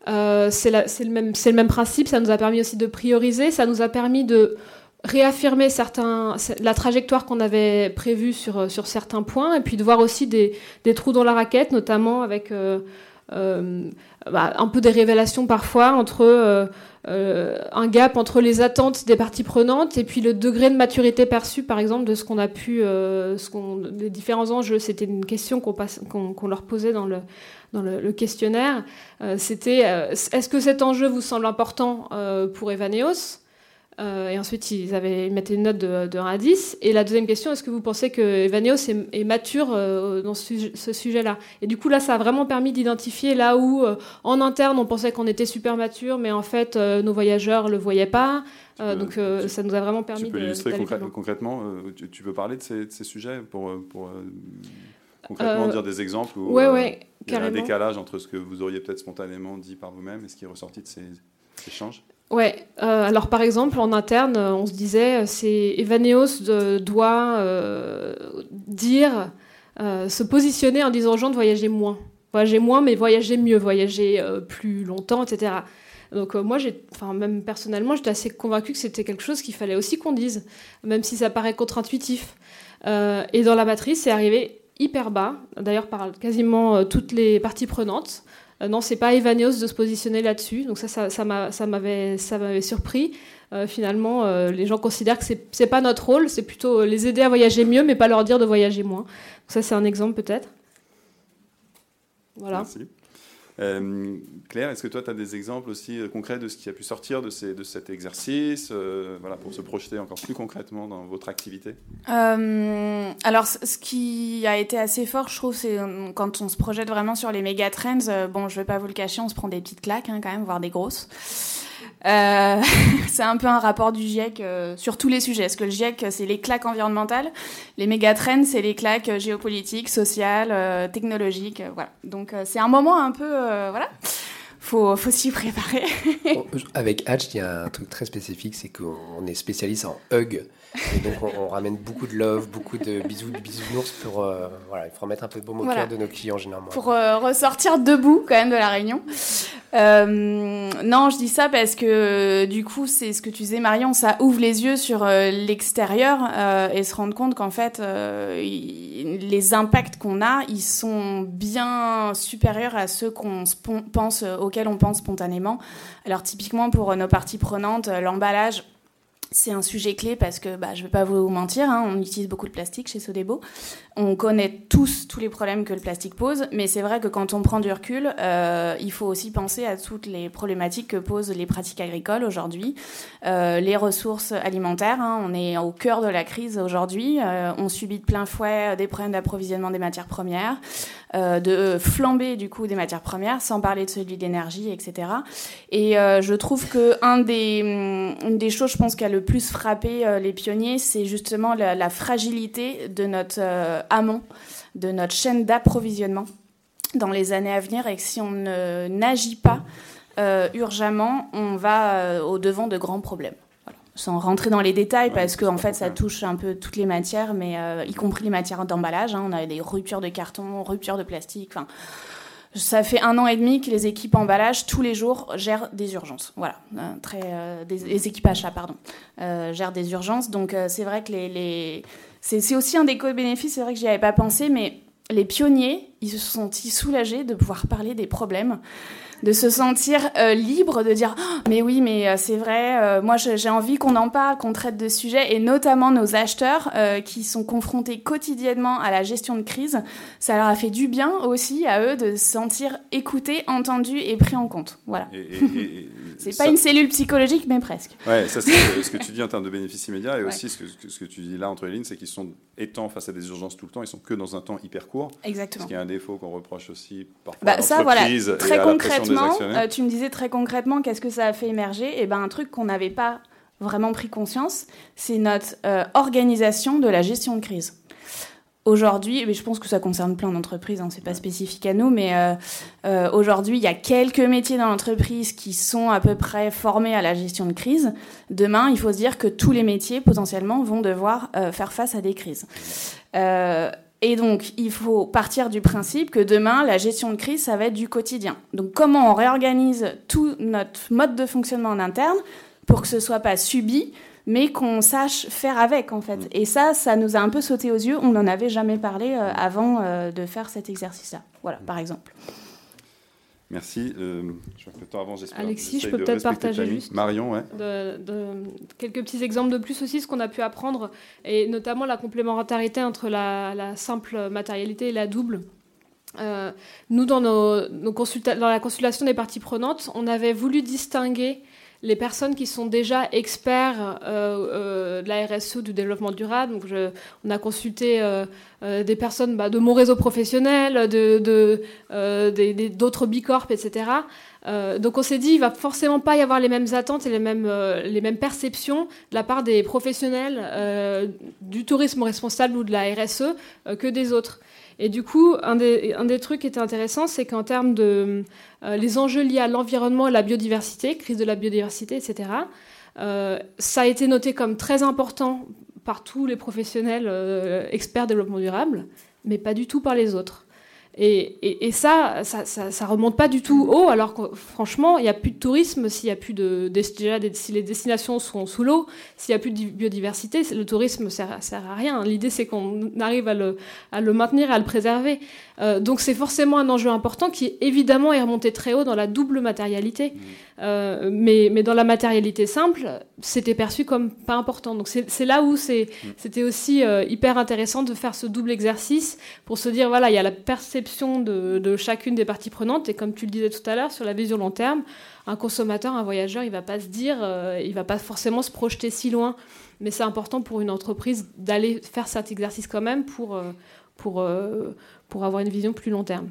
c'est le, le même principe. Ça nous a permis aussi de prioriser. Ça nous a permis de réaffirmer certains, la trajectoire qu'on avait prévue sur, euh, sur certains points, et puis de voir aussi des, des trous dans la raquette, notamment avec euh, euh, bah, un peu des révélations parfois entre un gap entre les attentes des parties prenantes et puis le degré de maturité perçu, par exemple, de ce qu'on a pu, ce les différents enjeux. C'était une question qu'on, leur posait dans le, dans le, le questionnaire. c'était est-ce que cet enjeu vous semble important pour Evaneos? Euh, et ensuite, ils, avaient, mettaient une note de, de 1 à 10. Et la deuxième question, est-ce que vous pensez que Evaneos est, mature euh, dans ce, sujet-là? Et du coup, là, ça a vraiment permis d'identifier là où, euh, en interne, on pensait qu'on était super mature, mais en fait, nos voyageurs ne le voyaient pas. donc, ça nous a vraiment permis tu peux illustrer concrètement, tu, peux parler de ces, sujets pour, pour concrètement dire des exemples où ouais, il y a un décalage entre ce que vous auriez peut-être spontanément dit par vous-même et ce qui est ressorti de ces échanges? Ouais, euh, alors par exemple, en interne, on se disait, c'est Evaneos doit euh, dire, euh, se positionner en disant aux gens de voyager moins. Voyager moins, mais voyager mieux, voyager plus longtemps, etc. Donc moi, enfin même personnellement, j'étais assez convaincue que c'était quelque chose qu'il fallait aussi qu'on dise, même si ça paraît contre-intuitif. et dans la matrice, c'est arrivé hyper bas, d'ailleurs par quasiment toutes les parties prenantes. Euh, non, c'est pas Evaneos de se positionner là-dessus. Donc ça, m'avait, surpris. Euh, finalement, euh, les gens considèrent que c'est, pas notre rôle, c'est plutôt les aider à voyager mieux, mais pas leur dire de voyager moins. Ça, c'est un exemple peut-être. Voilà. Euh, Claire, est-ce que toi, tu as des exemples aussi euh, concrets de ce qui a pu sortir de, cet exercice, euh, voilà, pour se projeter encore plus concrètement dans votre activité? Alors, ce qui a été assez fort, je trouve, c'est quand on se projette vraiment sur les méga trends. bon, je vais pas vous le cacher, on se prend des petites claques hein, quand même, voire des grosses. Euh, c'est un peu un rapport du GIEC euh, sur tous les sujets. Est-ce que le GIEC, c'est les claques environnementales Les méga trends, c'est les claques géopolitiques, sociales, euh, technologiques. voilà. Donc c'est un moment un peu... voilà. Faut, faut s'y préparer. Avec Hatch, il y a un truc très spécifique, c'est qu'on est spécialiste en hug. Et donc, on, ramène beaucoup de love, beaucoup de bisous, de bisounours pour. Euh, voilà, il faut remettre un peu de baume au cœur de nos clients généralement. Pour euh, ressortir debout quand même de la réunion. Euh, non, je dis ça parce que du coup, c'est ce que tu disais, Marion, ça ouvre les yeux sur l'extérieur et se rendre compte qu'en fait, les impacts qu'on a, ils sont bien supérieurs à ceux qu'on pense, auxquels on pense spontanément. Alors, typiquement, pour nos parties prenantes, l'emballage c'est un sujet clé parce que bah, je ne vais pas vous mentir, hein, on utilise beaucoup de plastique chez Sodebo. On connaît tous tous les problèmes que le plastique pose, mais c'est vrai que quand on prend du recul, euh, il faut aussi penser à toutes les problématiques que posent les pratiques agricoles aujourd'hui, euh, les ressources alimentaires. Hein, on est au cœur de la crise aujourd'hui. Euh, on subit de plein fouet des problèmes d'approvisionnement des matières premières, de flamber du coup des matières premières, sans parler de celui de l'énergie, etc. Et je trouve que des, une des choses, je pense, qui a le plus frappé les pionniers, c'est justement la, fragilité de notre amont de notre chaîne d'approvisionnement dans les années à venir et que si on n'agit pas euh, urgemment, on va euh, au devant de grands problèmes. Sans rentrer dans les détails, parce que en fait, ça touche un peu toutes les matières, mais euh, y compris les matières d'emballage. Hein. on a des ruptures de carton, ruptures de plastique. Enfin, ça fait un an et demi que les équipes emballage, tous les jours, gèrent des urgences. Voilà, très, des, les équipes achats, pardon, gèrent des urgences. Donc, c'est vrai que les c'est aussi un des co-bénéfices, c'est vrai que j'y avais pas pensé, mais les pionniers, ils se sont sentis soulagés de pouvoir parler des problèmes de se sentir euh, libre, de dire oh, mais oui, mais euh, c'est vrai, euh, moi j'ai envie qu'on en parle, qu'on traite de sujets, et notamment nos acheteurs qui sont confrontés quotidiennement à la gestion de crise, ça leur a fait du bien aussi à eux de se sentir écoutés, entendus et pris en compte. Voilà. C'est pas une cellule psychologique, mais presque. Ouais, ça c'est ce que tu dis en termes de bénéfices immédiats, et aussi ce que, ce que, tu dis là entre les lignes, c'est qu'ils sont étant face à des urgences tout le temps, ils sont que dans un temps hyper court. Exactement. Ce qui est un défaut qu'on reproche aussi parfois bah, ça, voilà, très concrètement euh, tu me disais très concrètement qu'est-ce que ça a fait émerger? Et eh ben un truc qu'on n'avait pas vraiment pris conscience, c'est notre euh, organisation de la gestion de crise. Aujourd'hui, mais je pense que ça concerne plein d'entreprises, hein, c'est pas spécifique à nous, mais euh, aujourd'hui, il y a quelques métiers dans l'entreprise qui sont à peu près formés à la gestion de crise. Demain, il faut se dire que tous les métiers potentiellement vont devoir faire face à des crises. Et donc, il faut partir du principe que demain, la gestion de crise, ça va être du quotidien. Donc, comment on réorganise tout notre mode de fonctionnement en interne pour que ce soit pas subi, mais qu'on sache faire avec, en fait. Et ça, ça nous a un peu sauté aux yeux. On n'en avait jamais parlé euh, avant euh, de faire cet exercice-là. Voilà, par exemple. Merci. Euh, je le temps avant, Alexis, je peux peut-être partager juste Marion, ouais. de, quelques petits exemples de plus aussi, ce qu'on a pu apprendre, et notamment la complémentarité entre la, simple matérialité et la double. Euh, nous, dans, nos, nos dans la consultation des parties prenantes, on avait voulu distinguer les personnes qui sont déjà experts euh, euh, de la RSE, du développement durable. Donc on a consulté euh, des personnes bah, de mon réseau professionnel, de, d'autres bicorp, etc. donc on s'est dit, il va forcément pas y avoir les mêmes attentes et les mêmes perceptions de la part des professionnels du tourisme responsable ou de la RSE que des autres. Et du coup, un des, trucs qui était intéressant, c'est qu'en termes de euh, les enjeux liés à l'environnement et la biodiversité, crise de la biodiversité, etc., euh, ça a été noté comme très important par tous les professionnels euh, experts développement durable, mais pas du tout par les autres. Et, ça, ça, ça, remonte pas du tout haut, alors que franchement, il n'y a plus de tourisme s'il y a plus de, déjà, si les destinations sont sous l'eau, s'il n'y a plus de biodiversité, le tourisme sert, sert à rien. L'idée, c'est qu'on arrive à le, à le maintenir, à le préserver. Euh, donc c'est forcément un enjeu important qui évidemment est remonté très haut dans la double matérialité. Mmh. Euh, mais, mais dans la matérialité simple, c'était perçu comme pas important. Donc c'est là où mmh. c'était aussi euh, hyper intéressant de faire ce double exercice pour se dire, voilà, il y a la perception de, chacune des parties prenantes. Et comme tu le disais tout à l'heure, sur la vision long terme, un consommateur, un voyageur, il va pas se dire, il va pas forcément se projeter si loin. Mais c'est important pour une entreprise d'aller faire cet exercice quand même pour, pour, pour avoir une vision plus long terme.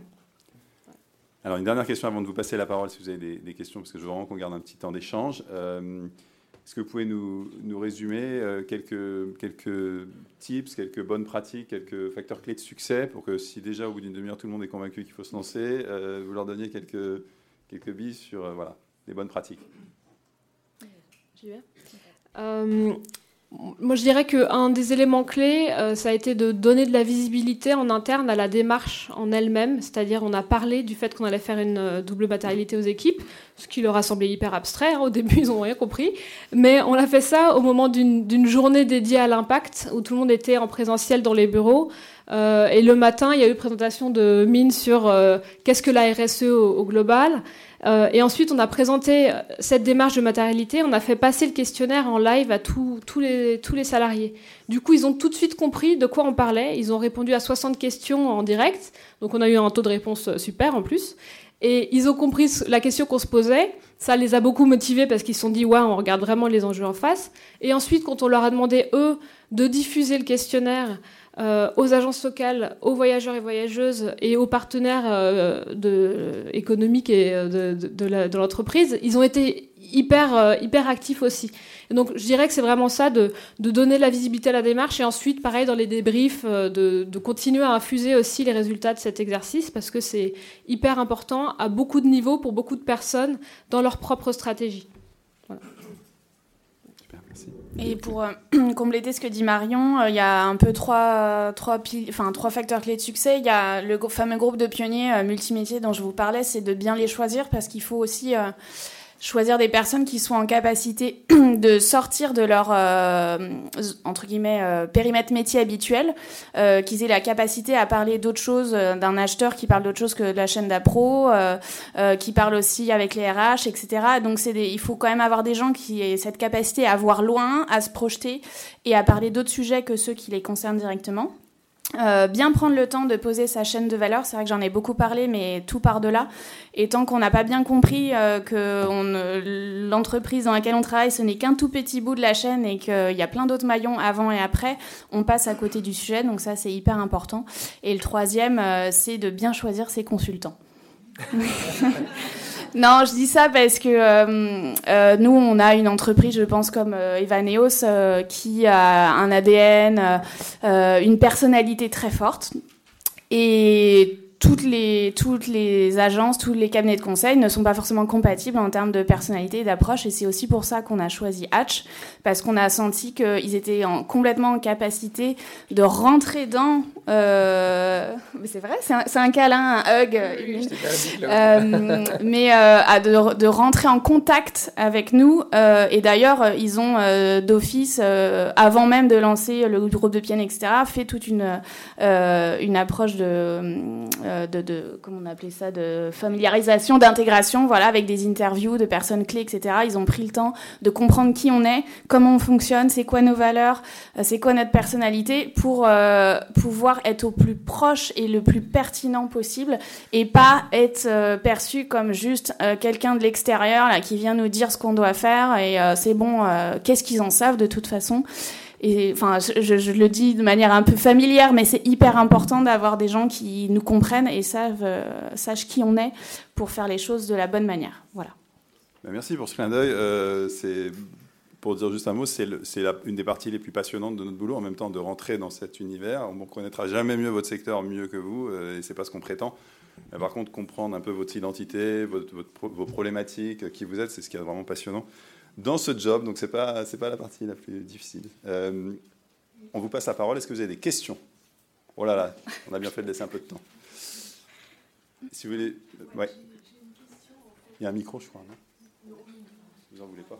Alors, une dernière question avant de vous passer la parole, si vous avez des, questions, parce que je veux vraiment qu'on garde un petit temps d'échange. Euh, est-ce que vous pouvez nous, résumer euh, quelques, quelques tips, quelques bonnes pratiques, quelques facteurs clés de succès pour que si déjà au bout d'une demi-heure tout le monde est convaincu qu'il faut se lancer, euh, vous leur donniez quelques, quelques billes sur voilà, les bonnes pratiques? J'y vais. Moi, je dirais qu'un des éléments clés, euh, ça a été de donner de la visibilité en interne à la démarche en elle-même. C'est-à-dire, on a parlé du fait qu'on allait faire une euh, double matérialité aux équipes, ce qui leur a semblé hyper abstrait. Hein. Au début, ils n'ont rien compris. Mais on a fait ça au moment d'une journée dédiée à l'impact, où tout le monde était en présentiel dans les bureaux. Et le matin, il y a eu une présentation de Mine sur qu'est-ce que la RSE au, global. et ensuite, on a présenté cette démarche de matérialité. On a fait passer le questionnaire en live à tous les, tous les salariés. Du coup, ils ont tout de suite compris de quoi on parlait. Ils ont répondu à 60 questions en direct. Donc, on a eu un taux de réponse super en plus. Et ils ont compris la question qu'on se posait. Ça les a beaucoup motivés parce qu'ils se sont dit, ouais, on regarde vraiment les enjeux en face. Et ensuite, quand on leur a demandé, eux, de diffuser le questionnaire euh, aux agences locales, aux voyageurs et voyageuses et aux partenaires euh, de, économiques et euh, de, de l'entreprise, ils ont été hyper, hyper actifs aussi donc je dirais que c'est vraiment ça, de, donner la visibilité à la démarche et ensuite, pareil, dans les débriefs, euh, de, continuer à infuser aussi les résultats de cet exercice parce que c'est hyper important à beaucoup de niveaux pour beaucoup de personnes dans leur propre stratégie. Et pour euh, compléter ce que dit Marion, euh, il y a un peu trois, trois, enfin, trois facteurs clés de succès. Il y a le fameux groupe de pionniers multimétiers dont je vous parlais, c'est de bien les choisir parce qu'il faut aussi choisir des personnes qui soient en capacité de sortir de leur euh, entre guillemets euh, périmètre métier habituel, euh, qu'ils aient la capacité à parler d'autres choses d'un acheteur qui parle d'autre chose que de la chaîne d'appro, qui parle aussi avec les RH, etc. Donc c'est il faut quand même avoir des gens qui aient cette capacité à voir loin, à se projeter et à parler d'autres sujets que ceux qui les concernent directement. Euh, bien prendre le temps de poser sa chaîne de valeur, c'est vrai que j'en ai beaucoup parlé, mais tout par delà. Et tant qu'on n'a pas bien compris euh, que l'entreprise dans laquelle on travaille, ce n'est qu'un tout petit bout de la chaîne et qu'il y a plein d'autres maillons avant et après, on passe à côté du sujet. Donc ça, c'est hyper important. Et le troisième, euh, c'est de bien choisir ses consultants. Non, je dis ça parce que euh, euh, nous, on a une entreprise, je pense, comme euh, Evaneos, qui a un ADN, une personnalité très forte. Et toutes les, toutes les agences, tous les cabinets de conseil ne sont pas forcément compatibles en termes de personnalité et d'approche. Et c'est aussi pour ça qu'on a choisi Hatch, parce qu'on a senti qu'ils étaient en, complètement en capacité de rentrer dans. Euh, c'est vrai, c'est un, un, câlin, un hug. Euh, mais euh, à de, de, rentrer en contact avec nous. Euh, et d'ailleurs, ils ont euh, d'office, avant même de lancer le groupe de piano, etc., fait toute une, une approche de euh, de, de, comment on appelait ça, de familiarisation, d'intégration, voilà, avec des interviews de personnes clés, etc. Ils ont pris le temps de comprendre qui on est, comment on fonctionne, c'est quoi nos valeurs, euh, c'est quoi notre personnalité, pour euh, être au plus proche et le plus pertinent possible, et pas être perçu comme juste quelqu'un de l'extérieur qui vient nous dire ce qu'on doit faire et c'est bon, qu'est-ce qu'ils en savent de toute façon. Enfin, je, le dis de manière un peu familière, mais c'est hyper important d'avoir des gens qui nous comprennent et savent, euh, sachent qui on est pour faire les choses de la bonne manière. Voilà. Bah, merci pour ce clin d'œil. Euh, c'est pour dire juste un mot, c'est une des parties les plus passionnantes de notre boulot, en même temps de rentrer dans cet univers. On ne connaîtra jamais mieux votre secteur mieux que vous, euh, et c'est pas ce qu'on prétend. par contre, comprendre un peu votre identité, vos problématiques, qui vous êtes, c'est ce qui est vraiment passionnant dans ce job. Donc, ce n'est pas, pas la partie la plus difficile. Euh, on vous passe la parole. Est-ce que vous avez des questions? Oh là là, on a bien fait de laisser un peu de temps. Si vous voulez. Ouais. Il y a un micro, je crois, non? Vous n'en voulez pas?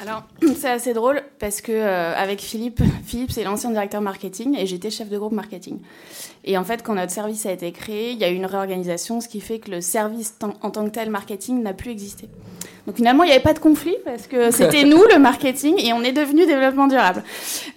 Alors, c'est assez drôle parce que euh, avec Philippe, Philippe c'est l'ancien directeur marketing et j'étais chef de groupe marketing. Et en fait, quand notre service a été créé, il y a eu une réorganisation, ce qui fait que le service en tant que tel marketing n'a plus existé. Donc finalement, il n'y avait pas de conflit parce que c'était nous le marketing et on est devenu développement durable.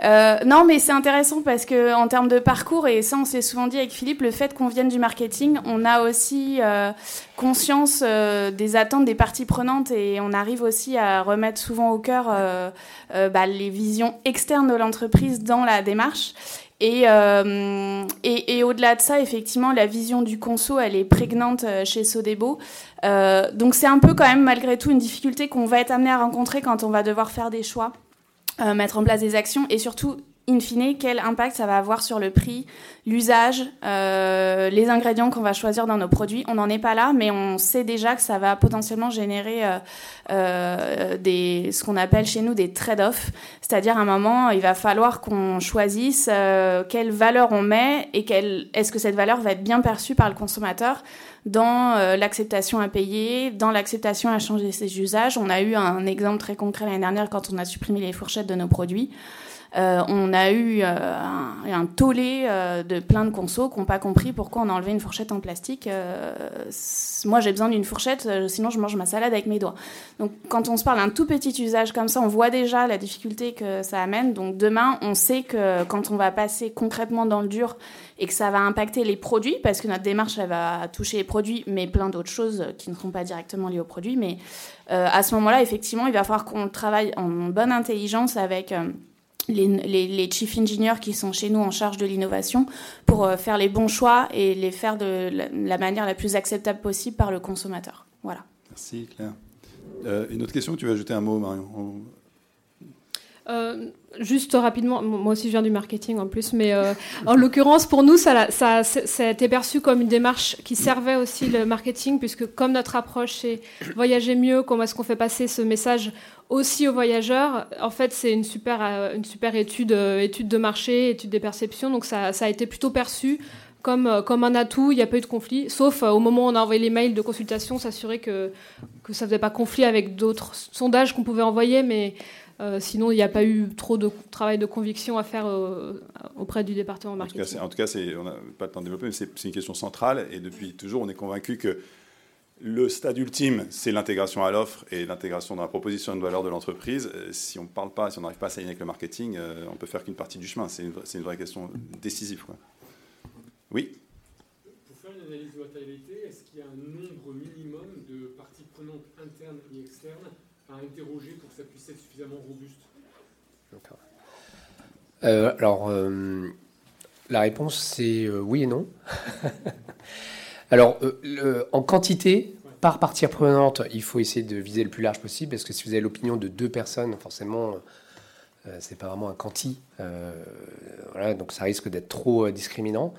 Euh, non, mais c'est intéressant parce que en termes de parcours et ça, on s'est souvent dit avec Philippe, le fait qu'on vienne du marketing, on a aussi euh, conscience euh, des attentes des parties prenantes et on arrive aussi à remettre souvent au cœur euh, euh, bah, les visions externes de l'entreprise dans la démarche. Et, euh, et, et au-delà de ça, effectivement, la vision du conso, elle est prégnante chez Sodebo. Donc c'est un peu quand même malgré tout une difficulté qu'on va être amené à rencontrer quand on va devoir faire des choix, mettre en place des actions et surtout in fine, quel impact ça va avoir sur le prix, l'usage, euh, les ingrédients qu'on va choisir dans nos produits. On n'en est pas là, mais on sait déjà que ça va potentiellement générer euh, euh, des, ce qu'on appelle chez nous des trade-offs. C'est-à-dire, à un moment, il va falloir qu'on choisisse euh, quelle valeur on met et quelle, est-ce que cette valeur va être bien perçue par le consommateur dans euh, l'acceptation à payer, dans l'acceptation à changer ses usages. On a eu un exemple très concret l'année dernière quand on a supprimé les fourchettes de nos produits. Euh, on a eu euh, un, tollé euh, de plein de consos qui n'ont pas compris pourquoi on a enlevé une fourchette en plastique. Moi, j'ai besoin d'une fourchette, sinon je mange ma salade avec mes doigts. Donc, quand on se parle d'un tout petit usage comme ça, on voit déjà la difficulté que ça amène. Donc, demain, on sait que quand on va passer concrètement dans le dur et que ça va impacter les produits, parce que notre démarche, elle va toucher les produits, mais plein d'autres choses qui ne seront pas directement liées aux produits. Mais à ce moment-là, effectivement, il va falloir qu'on travaille en bonne intelligence avec les, les, les, chief engineers qui sont chez nous en charge de l'innovation pour euh, faire les bons choix et les faire de la, manière la plus acceptable possible par le consommateur. Voilà. Merci Claire. Euh, une autre question, tu veux ajouter un mot Marion? Euh, juste rapidement, moi aussi je viens du marketing en plus, mais euh, en l'occurrence pour nous, ça, a été perçu comme une démarche qui servait aussi le marketing, puisque comme notre approche c'est voyager mieux, comment est-ce qu'on fait passer ce message aussi aux voyageurs, en fait c'est une super, euh, étude, étude de marché, étude des perceptions, donc ça, a été plutôt perçu comme, comme un atout, il n'y a pas eu de conflit, sauf au moment où on a envoyé les mails de consultation, s'assurer que, que ça ne faisait pas conflit avec d'autres sondages qu'on pouvait envoyer, mais euh, sinon, il n'y a pas eu trop de travail de conviction à faire euh, auprès du département marketing. En tout cas, on n'a pas le temps de développer, mais c'est une question centrale. Et depuis toujours, on est convaincu que le stade ultime, c'est l'intégration à l'offre et l'intégration dans la proposition de valeur de l'entreprise. Euh, si on ne parle pas, si on n'arrive pas à s'aligner avec le marketing, on peut faire qu'une partie du chemin. C'est une, une, vraie question décisive. Quoi. Oui? Pour faire une analyse de mortalité, est-ce qu'il y a un nombre minimum de parties prenantes internes et externes à interroger pour que ça puisse être suffisamment robuste euh, Alors, euh, la réponse, c'est euh, oui et non. alors, le, en quantité, par partie prenante, il faut essayer de viser le plus large possible, parce que si vous avez l'opinion de deux personnes, forcément, euh, c'est pas vraiment un quanti. Euh, voilà, donc ça risque d'être trop discriminant.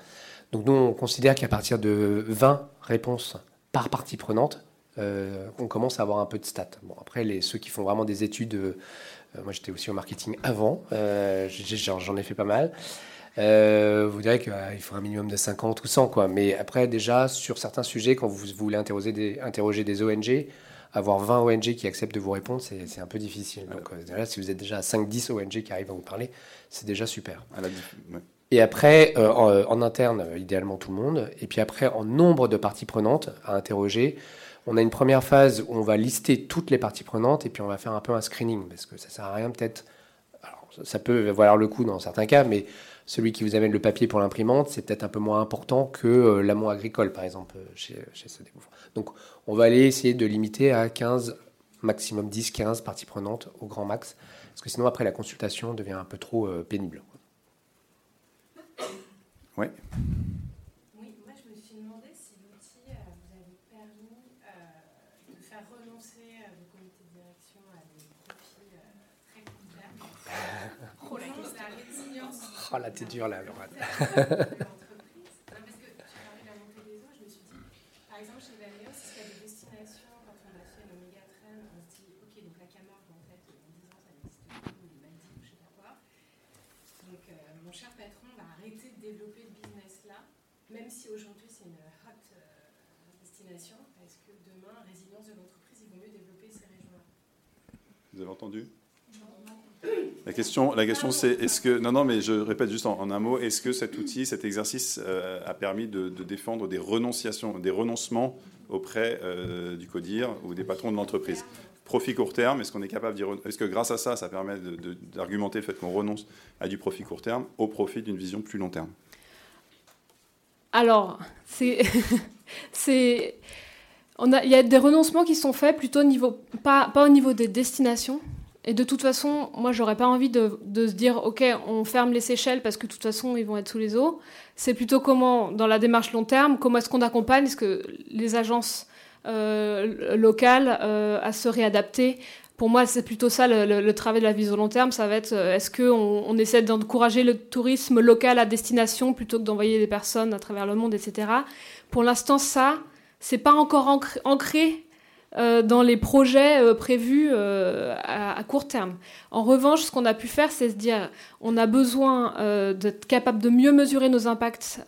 Donc nous, on considère qu'à partir de 20 réponses par partie prenante, euh, on commence à avoir un peu de stats. Bon, après, les, ceux qui font vraiment des études, euh, moi j'étais aussi au marketing avant, euh, j'en ai fait pas mal. vous direz qu'il faut un minimum de 50 ou 100, quoi. Mais après, déjà, sur certains sujets, quand vous voulez interroger des, interroger des ONG, avoir 20 ONG qui acceptent de vous répondre, c'est un peu difficile. Donc là, si vous êtes déjà à 5-10 ONG qui arrivent à vous parler, c'est déjà super. Ouais. Et après, euh, en, en, interne, idéalement tout le monde. Et puis après, en nombre de parties prenantes à interroger, on a une première phase où on va lister toutes les parties prenantes et puis on va faire un peu un screening parce que ça sert à rien peut-être. Ça peut valoir le coup dans certains cas, mais celui qui vous amène le papier pour l'imprimante, c'est peut-être un peu moins important que euh, l'amont agricole, par exemple, chez, chez découvre. Donc, on va aller essayer de limiter à 15, maximum 10, 15 parties prenantes au grand max, parce que sinon, après, la consultation devient un peu trop euh, pénible. Oui, moi je me suis demandé si l'outil euh, vous avait permis euh, de faire renoncer euh, vos comités de direction à des profils euh, très couverts. oh la question. La résilience. Oh là, t'es dur là, Laura. parce que j'ai parlé de la montée des eaux, je me suis dit, par exemple chez Valéo, si c'est des destinations, quand on a fait l'Oméga Train, on se dit, ok, donc la Camargue, en fait, dans 10 ans, ça n'existe plus, ou les Maldives, ou je sais pas quoi. Donc euh, mon cher patron va arrêter de développer le business là, même si aujourd'hui c'est une hot euh, destination, parce que demain, résilience de l'entreprise, il vaut mieux développer ces régions-là. Vous avez entendu? La question, c'est est-ce que non non mais je répète juste en, un mot est-ce que cet outil cet exercice euh, a permis de, défendre des renonciations des renoncements auprès euh, du codir ou des patrons de l'entreprise? Profit court terme est-ce qu'on est capable d'y est-ce que grâce à ça ça permet d'argumenter le fait qu'on renonce à du profit court terme au profit d'une vision plus long terme? Alors il y a des renoncements qui sont faits plutôt au niveau pas au niveau des destinations Et de toute façon, moi, j'aurais pas envie de, se dire, OK, on ferme les Seychelles parce que de toute façon, ils vont être sous les eaux. C'est plutôt comment, dans la démarche long terme, comment est-ce qu'on accompagne Est-ce que les agences euh, locales euh, à se réadapter pour moi, c'est plutôt ça le, travail de la vision long terme. Ça va être euh, est-ce qu'on on essaie d'encourager le tourisme local à destination plutôt que d'envoyer des personnes à travers le monde, etc. Pour l'instant, ça, c'est pas encore ancré euh, dans les projets euh, prévus euh, à, court terme. En revanche, ce qu'on a pu faire, c'est se dire on a besoin d'être capable de mieux mesurer nos impacts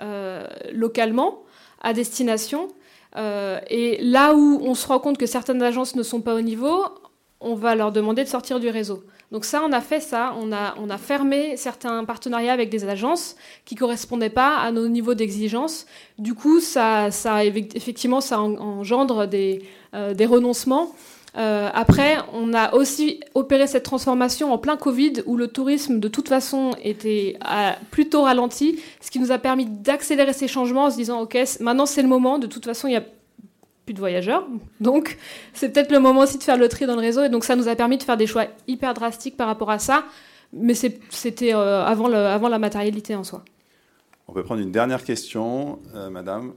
localement à destination. et là où on se rend compte que certaines agences ne sont pas au niveau, on va leur demander de sortir du réseau. Donc ça, on a fait ça, on a, on a fermé certains partenariats avec des agences qui correspondaient pas à nos niveaux d'exigence. Du coup, ça, ça, effectivement, ça engendre des, euh, des renoncements. Euh, après, on a aussi opéré cette transformation en plein Covid, où le tourisme, de toute façon, était plutôt ralenti, ce qui nous a permis d'accélérer ces changements en se disant, OK, maintenant c'est le moment, de toute façon, il y a plus de voyageurs. Donc, c'est peut-être le moment aussi de faire le tri dans le réseau. Et donc, ça nous a permis de faire des choix hyper drastiques par rapport à ça. Mais c'était euh, avant, la matérialité en soi. On peut prendre une dernière question, euh, madame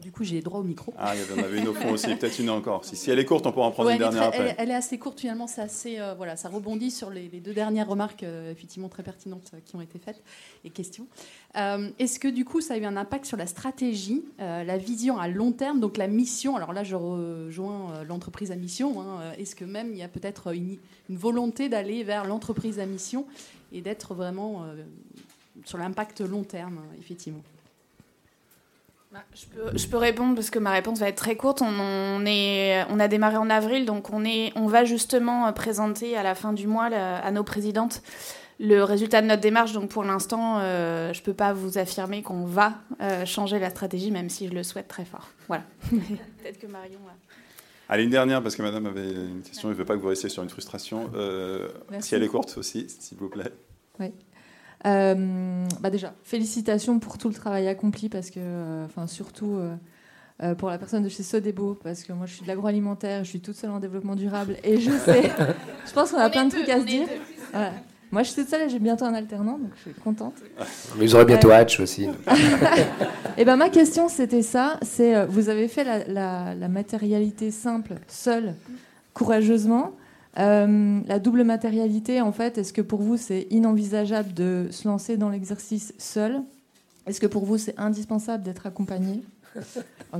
du coup, j'ai droit au micro. Ah, il y en avait une au fond aussi, peut-être une encore. Si, elle est courte, on pourra en prendre une dernière après. Elle, est assez courte, finalement, c'est assez, euh, voilà, ça rebondit sur les, deux dernières remarques, euh, effectivement très pertinentes, euh, qui ont été faites, et questions. Est-ce que, du coup, ça a eu un impact sur la stratégie, la vision à long terme, donc la mission? Alors là, je rejoins l'entreprise à mission. Hein, est-ce que même il y a peut-être une, une, volonté d'aller vers l'entreprise à mission et d'être vraiment sur l'impact long terme, effectivement? Bah, je, peux, répondre parce que ma réponse va être très courte. On, est, on a démarré en avril, donc on, est, on va justement présenter à la fin du mois à nos présidentes le résultat de notre démarche. Donc pour l'instant, euh, je ne peux pas vous affirmer qu'on va euh, changer la stratégie, même si je le souhaite très fort. Voilà. Peut-être que Marion. Allez, une dernière, parce que madame avait une question, je ne veux pas que vous restiez sur une frustration. Euh, si elle est courte aussi, s'il vous plaît. Oui. Euh, bah déjà, félicitations pour tout le travail accompli, parce que, euh, enfin, surtout euh, pour la personne de chez Sodebo, parce que moi je suis de l'agroalimentaire, je suis toute seule en développement durable, et je sais, je pense qu'on a plein de trucs à se dire. Moi je suis toute seule et j'ai bientôt un alternant, donc je suis contente. Mais vous aurez bientôt Hatch aussi. et eh ben ma question c'était ça, c'est vous avez fait la, la matérialité simple, seule, courageusement. Euh, la double matérialité, en fait, est-ce que pour vous c'est inenvisageable de se lancer dans l'exercice seul? Est-ce que pour vous c'est indispensable d'être accompagné?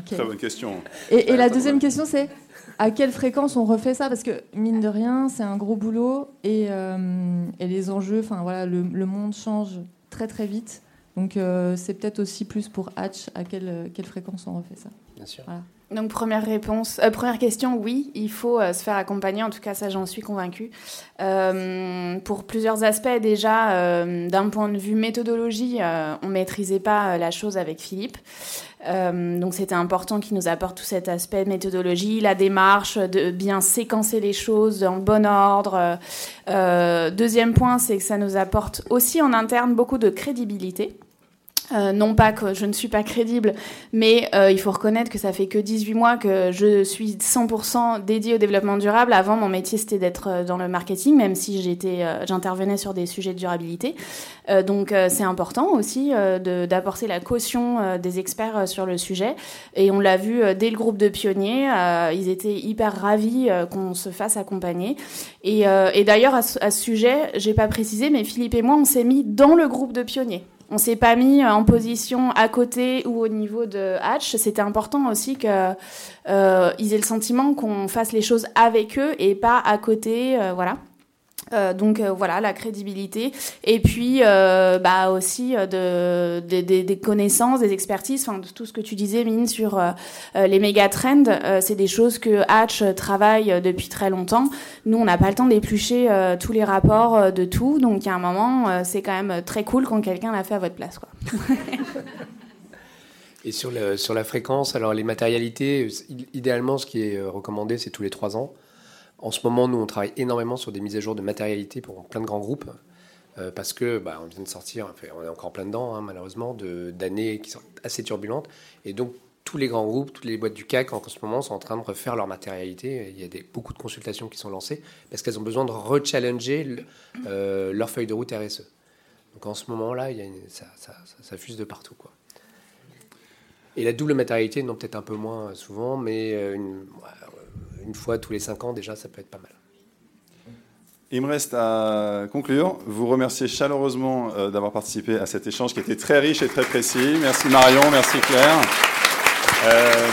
Très bonne question. Et, la deuxième question c'est à quelle fréquence on refait ça? Parce que mine de rien, c'est un gros boulot et, euh, les enjeux, enfin voilà, le, monde change très très vite. Donc euh, c'est peut-être aussi plus pour Hatch à quelle, quelle fréquence on refait ça. Bien sûr. Donc première réponse, euh, première question, oui, il faut euh, se faire accompagner. En tout cas, ça, j'en suis convaincue. Euh, pour plusieurs aspects, déjà, d'un point de vue méthodologie, on maîtrisait pas la chose avec Philippe. donc c'était important qu'il nous apporte tout cet aspect méthodologie, la démarche, de bien séquencer les choses en bon ordre. deuxième point, c'est que ça nous apporte aussi en interne beaucoup de crédibilité. Euh, non pas que je ne suis pas crédible, mais euh, il faut reconnaître que ça fait que 18 mois que je suis 100% dédiée au développement durable. Avant, mon métier, c'était d'être euh, dans le marketing, même si j'étais, j'intervenais sur des sujets de durabilité. donc, c'est important aussi d'apporter la caution des experts sur le sujet. Et on l'a vu dès le groupe de pionniers, ils étaient hyper ravis qu'on se fasse accompagner. Et, et d'ailleurs, à, à ce sujet, j'ai pas précisé, mais Philippe et moi, on s'est mis dans le groupe de pionniers. On s'est pas mis euh, en position à côté ou au niveau de Hatch. C'était important aussi qu'ils euh, aient le sentiment qu'on fasse les choses avec eux et pas à côté. Euh, voilà. Euh, donc euh, voilà la crédibilité. Et puis euh, bah aussi de, des connaissances des expertises enfin tout ce que tu disais Mine sur les méga trends c'est des choses que Hatch travaille depuis très longtemps. Nous on n'a pas le temps d'éplucher tous les rapports de tout. Donc a un moment c'est quand même très cool quand quelqu'un l'a fait à votre place Et sur la fréquence, alors les matérialités, idéalement, ce qui est recommandé, c'est tous les trois ans. En ce moment, nous, on travaille énormément sur des mises à jour de matérialité pour plein de grands groupes. Euh, parce que bah, on vient de sortir, on est encore plein dedans, hein, malheureusement, d'années qui sont assez turbulentes. Et donc, tous les grands groupes, toutes les boîtes du CAC en ce moment sont en train de refaire leur matérialité. Il y a beaucoup de consultations qui sont lancées parce qu'elles ont besoin de rechallenger euh, leur feuille de route RSE. Donc en ce moment-là, ça, fuse de partout. Quoi. Et la double matérialité, non peut-être un peu moins souvent, mais euh, une fois tous les cinq ans déjà, ça peut être pas mal. Il me reste à conclure. Vous remercier chaleureusement euh, d'avoir participé à cet échange qui était très riche et très précis. Merci Marion, merci Claire. Euh,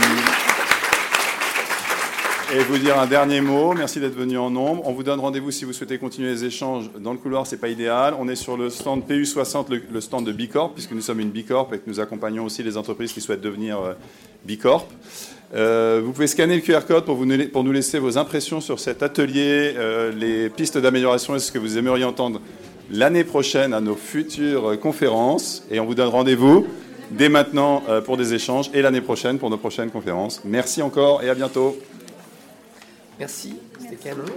et vous dire un dernier mot. Merci d'être venu en nombre. On vous donne rendez-vous si vous souhaitez continuer les échanges dans le couloir. C'est pas idéal. On est sur le stand PU60, le, stand de Bicorp, puisque nous sommes une Bicorp et que nous accompagnons aussi les entreprises qui souhaitent devenir euh, Bicorp. Euh, vous pouvez scanner le QR code pour, vous, pour, nous laisser vos impressions sur cet atelier, euh, les pistes d'amélioration et ce que vous aimeriez entendre l'année prochaine à nos futures conférences. Et on vous donne rendez-vous dès maintenant euh, pour des échanges et l'année prochaine pour nos prochaines conférences. Merci encore et à bientôt. Merci,